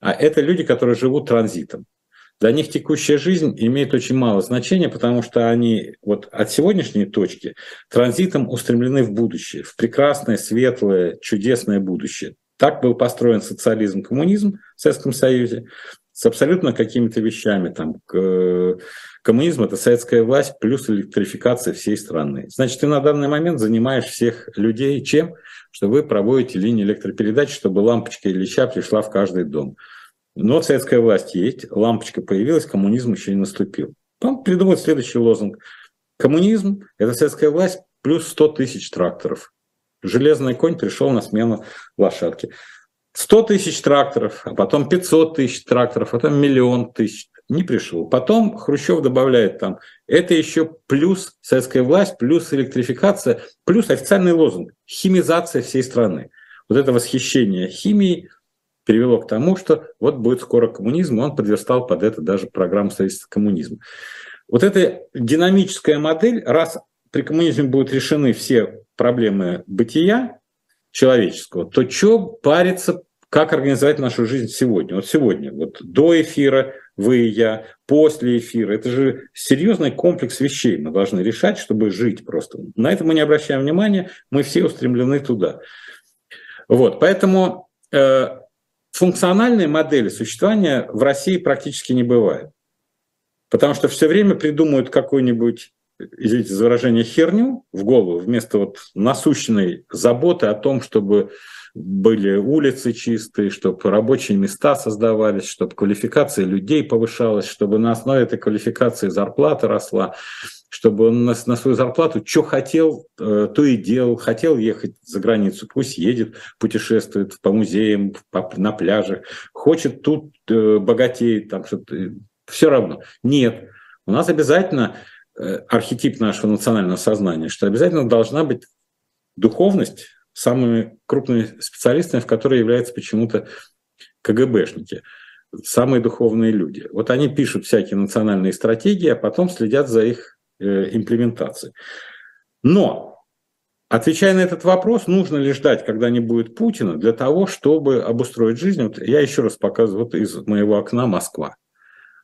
а это люди, которые живут транзитом. Для них текущая жизнь имеет очень мало значения, потому что они вот от сегодняшней точки транзитом устремлены в будущее, в прекрасное, светлое, чудесное будущее. Так был построен социализм, коммунизм в Советском Союзе с абсолютно какими-то вещами, там, Коммунизм – это советская власть плюс электрификация всей страны. Значит, ты на данный момент занимаешь всех людей чем? Что вы проводите линии электропередач, чтобы лампочка Ильича пришла в каждый дом. Но советская власть есть, лампочка появилась, коммунизм еще не наступил. Потом придумают следующий лозунг. Коммунизм – это советская власть плюс 100 тысяч тракторов. Железный конь пришел на смену лошадки. 100 тысяч тракторов, а потом 500 тысяч тракторов, а потом миллион тысяч. Не пришел. Потом Хрущев добавляет там, это еще плюс советская власть, плюс электрификация, плюс официальный лозунг – химизация всей страны. Вот это восхищение химией привело к тому, что вот будет скоро коммунизм, он подверстал под это даже программу строительства коммунизма. Вот эта динамическая модель, раз при коммунизме будут решены все проблемы бытия человеческого, то что париться, как организовать нашу жизнь сегодня? Вот сегодня, вот до эфира, вы и я, после эфира. Это же серьезный комплекс вещей мы должны решать, чтобы жить просто. На это мы не обращаем внимания, мы все устремлены туда. Вот, поэтому э, функциональной модели существования в России практически не бывает. Потому что все время придумывают какую-нибудь, извините за выражение, херню в голову вместо вот насущной заботы о том, чтобы были улицы чистые, чтобы рабочие места создавались, чтобы квалификация людей повышалась, чтобы на основе этой квалификации зарплата росла, чтобы он на, на свою зарплату что хотел, э, то и делал. Хотел ехать за границу, пусть едет, путешествует по музеям, по, на пляжах. Хочет тут э, богатеет, там что-то все равно. Нет. У нас обязательно э, архетип нашего национального сознания, что обязательно должна быть духовность самыми крупными специалистами, в которые являются почему-то КГБшники, самые духовные люди. Вот они пишут всякие национальные стратегии, а потом следят за их э, имплементацией. Но, отвечая на этот вопрос, нужно ли ждать, когда не будет Путина, для того, чтобы обустроить жизнь? Вот я еще раз показываю вот из моего окна Москва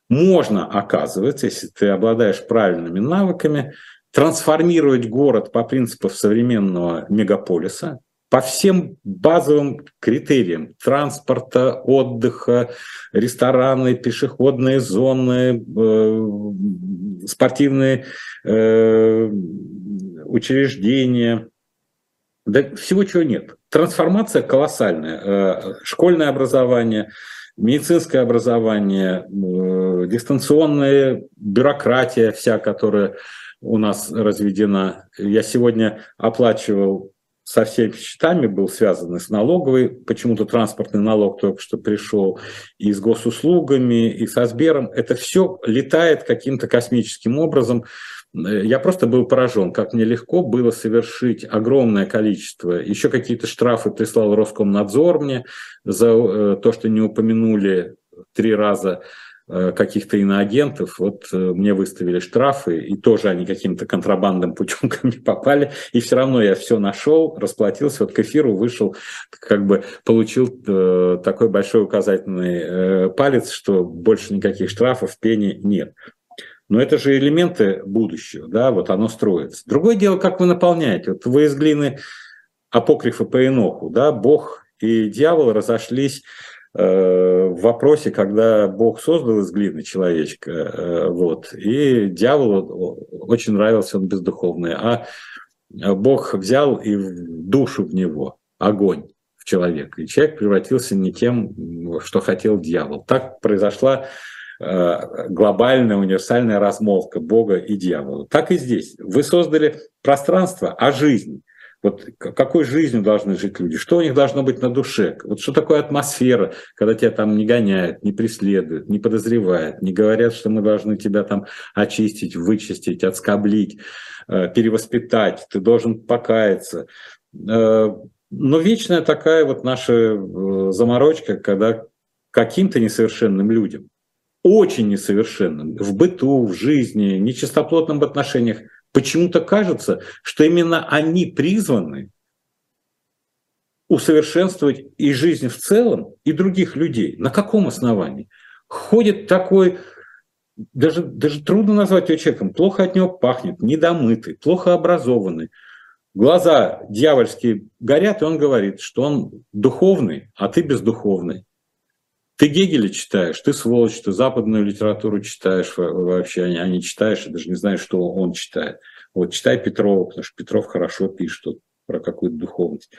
можно, оказывается, если ты обладаешь правильными навыками, трансформировать город по принципам современного мегаполиса, по всем базовым критериям транспорта, отдыха, рестораны, пешеходные зоны, э, спортивные э, учреждения, да всего чего нет. Трансформация колоссальная. Э, школьное образование – медицинское образование, э, дистанционная бюрократия вся, которая у нас разведена. Я сегодня оплачивал со всеми счетами, был связан с налоговой, почему-то транспортный налог только что пришел, и с госуслугами, и со Сбером. Это все летает каким-то космическим образом. Э, я просто был поражен, как мне легко было совершить огромное количество. Еще какие-то штрафы прислал Роскомнадзор мне за э, то, что не упомянули три раза каких-то иноагентов, вот мне выставили штрафы, и тоже они каким-то контрабандным путем ко мне попали, и все равно я все нашел, расплатился, вот к эфиру вышел, как бы получил такой большой указательный палец, что больше никаких штрафов, пени нет. Но это же элементы будущего, да, вот оно строится. Другое дело, как вы наполняете. Вот вы из глины апокрифа по Иноху, да, Бог и дьявол разошлись э, в вопросе, когда Бог создал из глины человечка, э, вот, и дьяволу очень нравился он бездуховный, а Бог взял и душу в него, огонь в человека, и человек превратился не тем, что хотел дьявол. Так произошла Э, глобальная универсальная размолвка Бога и дьявола. Так и здесь. Вы создали пространство, а жизнь. Вот какой жизнью должны жить люди? Что у них должно быть на душе? Вот что такое атмосфера, когда тебя там не гоняют, не преследуют, не подозревают, не говорят, что мы должны тебя там очистить, вычистить, отскоблить, э, перевоспитать, ты должен покаяться. Э, но вечная такая вот наша заморочка, когда каким-то несовершенным людям очень несовершенным в быту, в жизни, нечистоплотным в отношениях, почему-то кажется, что именно они призваны усовершенствовать и жизнь в целом, и других людей. На каком основании? Ходит такой, даже, даже трудно назвать его человеком, плохо от него пахнет, недомытый, плохо образованный. Глаза дьявольские горят, и он говорит, что он духовный, а ты бездуховный. Ты Гегеля читаешь, ты сволочь, ты западную литературу читаешь вообще, а не читаешь, и даже не знаешь, что он читает. Вот читай Петрова, потому что Петров хорошо пишет про какую-то духовность.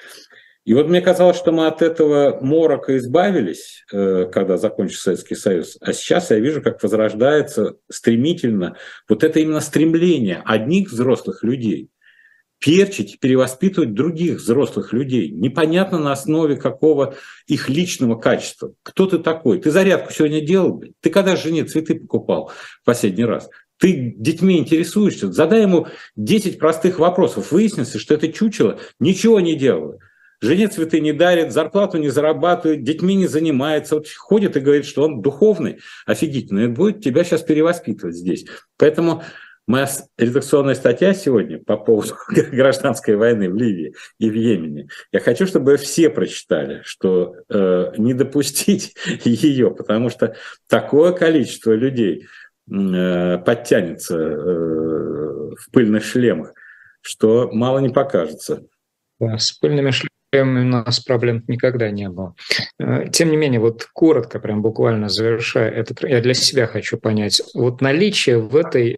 И вот мне казалось, что мы от этого морока избавились, э, когда закончился Советский Союз. А сейчас я вижу, как возрождается стремительно вот это именно стремление одних взрослых людей перчить, перевоспитывать других взрослых людей. Непонятно на основе какого их личного качества. Кто ты такой? Ты зарядку сегодня делал? Ты когда жене цветы покупал в последний раз? Ты детьми интересуешься? Задай ему 10 простых вопросов. Выяснится, что это чучело ничего не делало. Жене цветы не дарит, зарплату не зарабатывает, детьми не занимается, вот ходит и говорит, что он духовный, офигительный. Это будет тебя сейчас перевоспитывать здесь. Поэтому моя редакционная статья сегодня по поводу гражданской войны в Ливии и в Йемене, я хочу, чтобы все прочитали, что э, не допустить ее, потому что такое количество людей э, подтянется э, в пыльных шлемах, что мало не покажется. С пыльными шлемами у нас проблем никогда не было. Э, тем не менее, вот коротко, прям буквально завершая этот, я для себя хочу понять, вот наличие в этой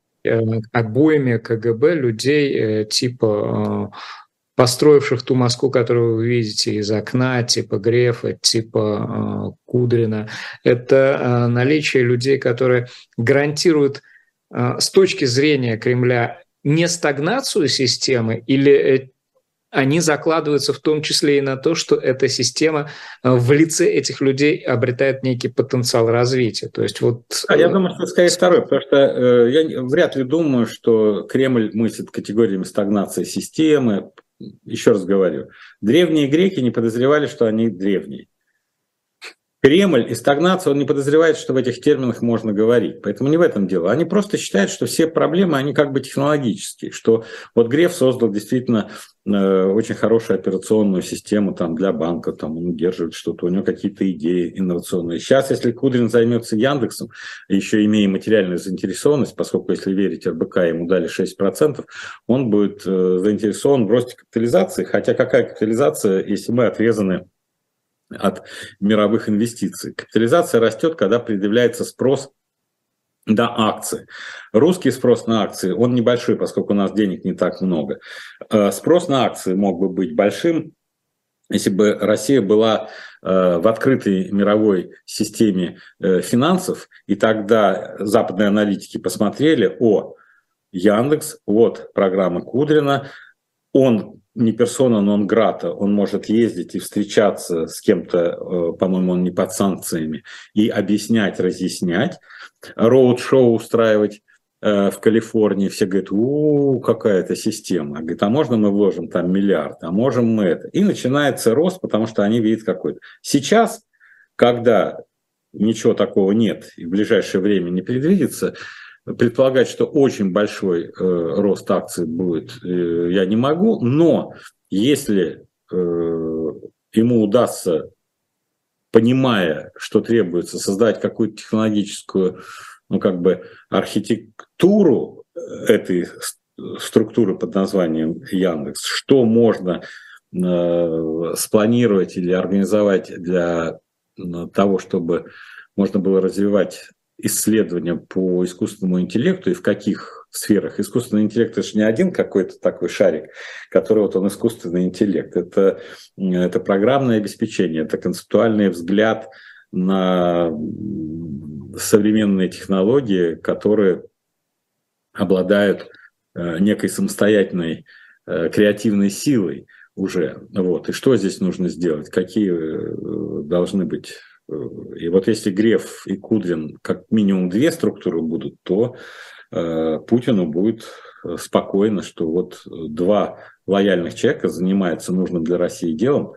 обоими КГБ людей э, типа построивших ту Москву, которую вы видите из окна, типа Грефа, типа Кудрина, это наличие людей, которые гарантируют с точки зрения Кремля не стагнацию системы или они закладываются в том числе и на то, что эта система э, в лице этих людей обретает некий потенциал развития. То есть вот... А я думаю, что скорее второй, потому что э, я вряд ли думаю, что Кремль мыслит категориями стагнации системы. Еще раз говорю, древние греки не подозревали, что они древние. Кремль и стагнация, он не подозревает, что в этих терминах можно говорить. Поэтому не в этом дело. Они просто считают, что все проблемы, они как бы технологические. Что вот Греф создал действительно э, очень хорошую операционную систему там, для банка, там, он удерживает что-то, у него какие-то идеи инновационные. Сейчас, если Кудрин займется Яндексом, еще имея материальную заинтересованность, поскольку, если верить РБК, ему дали 6%, он будет э, заинтересован в росте капитализации. Хотя какая капитализация, если мы отрезаны от мировых инвестиций. Капитализация растет, когда предъявляется спрос на акции. Русский спрос на акции, он небольшой, поскольку у нас денег не так много. Э, спрос на акции мог бы быть большим, если бы Россия была э, в открытой мировой системе э, финансов, и тогда западные аналитики посмотрели, о, Яндекс, вот программа Кудрина, он не персона нон грата, он может ездить и встречаться с кем-то, э, по-моему, он не под санкциями, и объяснять, разъяснять, роуд-шоу устраивать э, в Калифорнии, все говорят, у, какая это система. Говорит, а можно мы вложим там миллиард, а можем мы это. И начинается рост, потому что они видят какой-то. Сейчас, когда ничего такого нет и в ближайшее время не предвидится, предполагать, что очень большой э, рост акций будет, э, я не могу, но если э, ему удастся, понимая, что требуется, создать какую-то технологическую, ну как бы архитектуру этой структуры под названием Яндекс, что можно спланировать или организовать для того, чтобы можно было развивать исследования по искусственному интеллекту и в каких сферах. Искусственный интеллект – это же не один какой-то такой шарик, который вот он искусственный интеллект. Это, это программное обеспечение, это концептуальный взгляд на современные технологии, которые обладают э, некой самостоятельной э, креативной силой уже. Вот. И что здесь нужно сделать? Какие э, должны быть и вот если Греф и Кудрин как минимум две структуры будут, то э, Путину будет э, спокойно, что вот два лояльных человека занимаются нужным для России делом,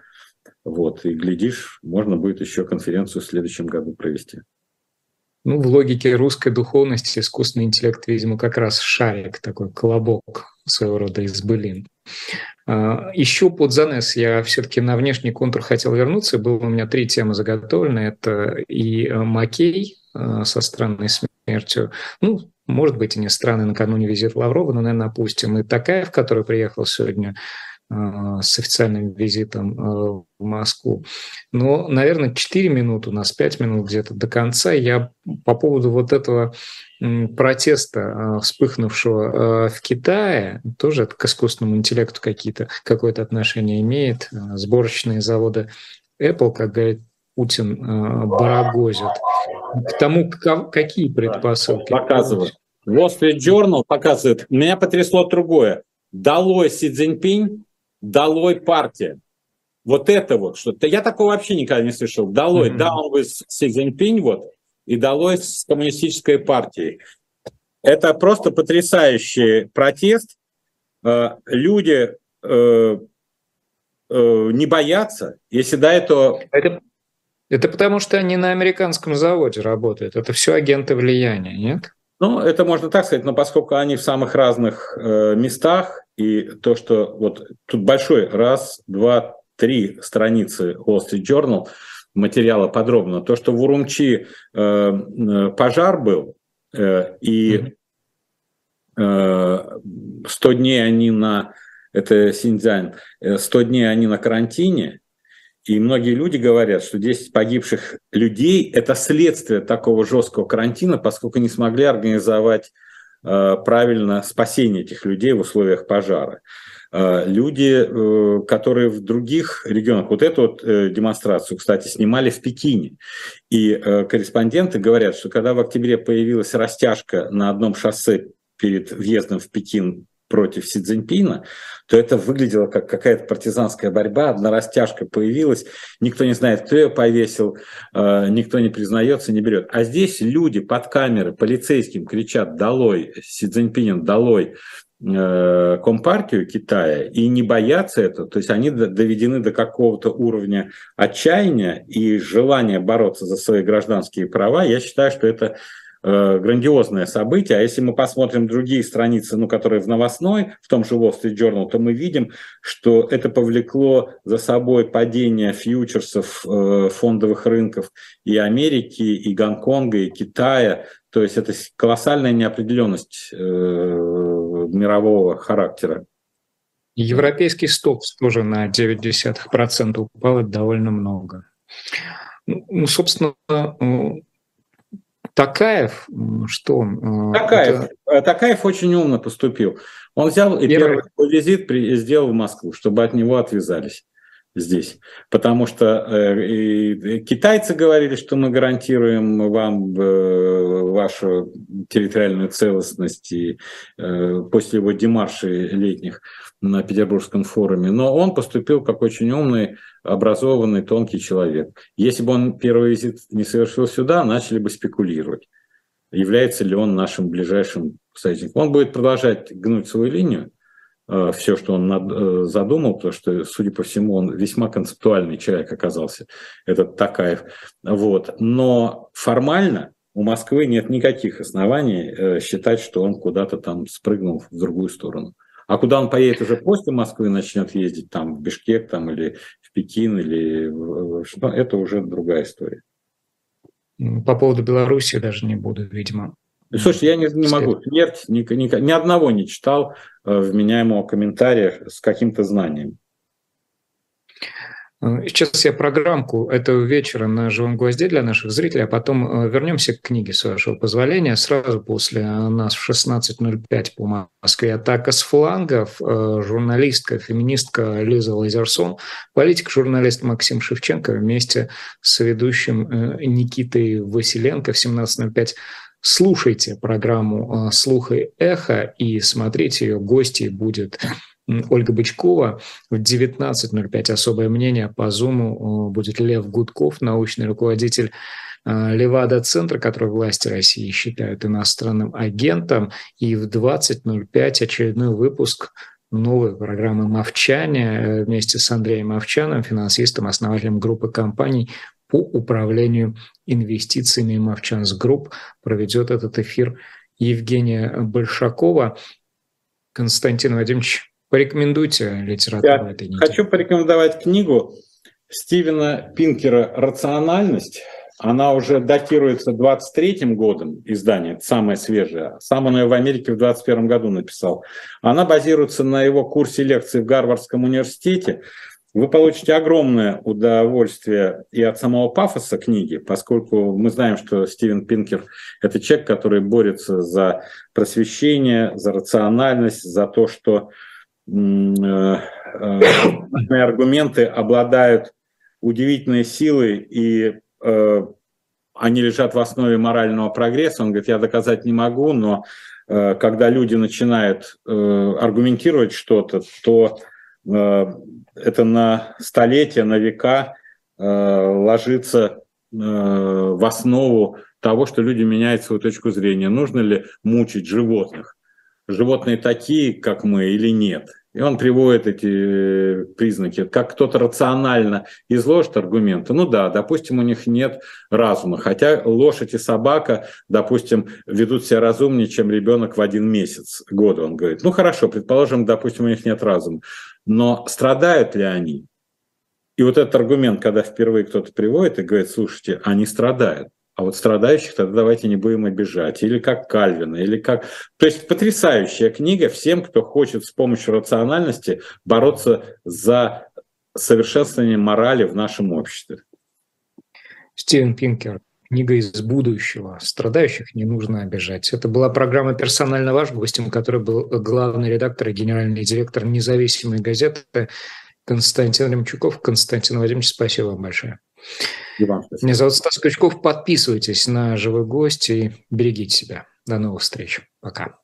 вот, и глядишь, можно будет еще конференцию в следующем году провести. Ну, в логике русской духовности искусственный интеллект, видимо, как раз шарик, такой колобок своего рода из былин. А, Еще под занес я все-таки на внешний контур хотел вернуться. Было у меня три темы заготовлены. Это и э, Макей э, со странной смертью. Ну, может быть, и не странный накануне визит Лаврова, но, наверное, опустим. И такая, в которой приехал сегодня с официальным визитом в Москву. Но, наверное, 4 минуты, у нас 5 минут где-то до конца. Я по поводу вот этого протеста, вспыхнувшего в Китае, тоже это к искусственному интеллекту какие-то, какое-то отношение имеет. Сборочные заводы Apple, как говорит Путин, барагозит. К тому, какие предпосылки? Показывают. Wall Street Journal показывает, меня потрясло другое. Долой Си Цзиньпинь, долой партия. Вот это вот что-то. Я такого вообще никогда не слышал. Долой, mm-hmm. down with Си Цзиньпинь, вот, и долой с коммунистической партией. Это просто потрясающий протест. Э, люди э, э, не боятся. Если до этого... Это, это потому, что они на американском заводе работают. Это все агенты влияния, нет? Ну, это можно так сказать, но поскольку они в самых разных э, местах, и то, что вот тут большой раз, два, три страницы Wall Street Journal материала подробно, то, что в Урумчи э, э пожар был, э, и э, 100 дней они на, это Синьцзянь, 100 э, дней они на карантине, и многие люди говорят, что 10 погибших людей – это следствие такого жесткого карантина, поскольку не смогли организовать э, правильно спасение этих людей в условиях пожара. Э, люди, э, которые в других регионах, вот эту вот э, демонстрацию, кстати, снимали в Пекине. И э, корреспонденты говорят, что когда в октябре появилась растяжка на одном шоссе перед въездом в Пекин против Си Цзиньпина, то это выглядело как какая-то партизанская борьба, одна растяжка появилась, никто не знает, кто ее повесил, никто не признается, не берет. А здесь люди под камеры полицейским кричат «Долой! Си Цзиньпинин, долой!» Э, Компартию Китая и не боятся этого, то есть они доведены до какого-то уровня отчаяния и желания бороться за свои гражданские права, я считаю, что это Э, грандиозное событие. А если мы посмотрим другие страницы, ну, которые в новостной, в том же Wall Street Journal, то мы видим, что это повлекло за собой падение фьючерсов э, фондовых рынков и Америки, и Гонконга, и Китая. То есть это колоссальная неопределенность мирового характера. Европейский стокс тоже на 0,9% упал, это довольно много. Ну, собственно, Такаев, что он? Э, Такаев, это... Э, Такаев очень умно поступил. Он взял и первый, первый визит сделал в Москву, чтобы от него отвязались здесь. Потому что э, китайцы говорили, что мы гарантируем вам э, вашу территориальную целостность и, э, после его демаршей летних на Петербургском форуме. Но он поступил как очень умный, образованный, тонкий человек. Если бы он первый визит не совершил сюда, начали бы спекулировать, является ли он нашим ближайшим союзником. Он будет продолжать гнуть свою линию, все, что он э, задумал, потому что, судя по всему, он весьма концептуальный человек оказался, этот Такаев. Вот. Но формально у Москвы нет никаких оснований э, считать, что он куда-то там спрыгнул в другую сторону. А куда он поедет уже после Москвы, начнет ездить там в Бишкек там, или в Пекин, или в... это уже другая история. По поводу Беларуси даже не буду, видимо. Слушай, я не, не могу. Смерть ни, ни, ни одного не читал э, вменяемого комментария с каким-то знанием. Э, сейчас я программку этого вечера на живом гвозде для наших зрителей, а потом э, вернемся к книге, с вашего позволения. Сразу после нас в 16.05 по Москве атака с флангов. Журналистка, феминистка Лиза Лазерсон, политик-журналист Максим Шевченко вместе с ведущим Никитой Василенко в 17.05 Слушайте программу а, «Слух и эхо» и смотрите ее. Гостей будет Ольга Бычкова. В 19.05 особое мнение по Зуму а, будет Лев Гудков, научный руководитель а, Левада-центра, который власти России считают иностранным агентом. И в 20.05 очередной выпуск новой программы «Мовчане» э, вместе с Андреем Мовчаном, финансистом, основателем группы компаний по управлению инвестициями Movchan's Group. Проведет этот эфир Евгения Большакова. Константин Вадимович, порекомендуйте литературу Я этой недели. Хочу порекомендовать книгу Стивена Пинкера «Рациональность». она уже датируется 23-м годом издания, это самое свежее. Сам он ее в Америке в 21 году написал. Она базируется на его курсе лекций в Гарвардском университете. Вы получите огромное удовольствие и от самого пафоса книги, поскольку мы знаем, что Стивен Пинкер – это человек, который борется за просвещение, за рациональность, за то, что э, э, аргументы обладают удивительной силой и э, они лежат в основе морального прогресса. Он говорит, я доказать не могу, но э, когда люди начинают э, аргументировать что-то, то э, это на столетия, на века э, ложится э, в основу того, что люди меняют свою точку зрения. Нужно ли мучить животных? Животные такие, как мы, или нет? И он приводит эти э, признаки, как кто-то рационально изложит аргументы. Ну да, допустим, у них нет разума, хотя лошадь и собака, допустим, ведут себя разумнее, чем ребенок в один месяц года, он говорит. Ну хорошо, предположим, допустим, у них нет разума, но страдают ли они? И вот этот аргумент, когда впервые кто-то приводит и говорит, слушайте, они страдают. А вот страдающих тогда давайте не будем обижать. Или как Кальвина, или как... То есть потрясающая книга всем, кто хочет с помощью рациональности бороться за совершенствование морали в нашем обществе. Стивен Пинкер, книга из будущего. Страдающих не нужно обижать. Это была программа «Персонально ваш», гостем которой был главный редактор и генеральный директор независимой газеты Константин Ремчуков. Константин Владимирович, спасибо вам большое. Меня зовут Стас Крючков. Подписывайтесь на «Живой гость» и берегите себя. До новых встреч. Пока.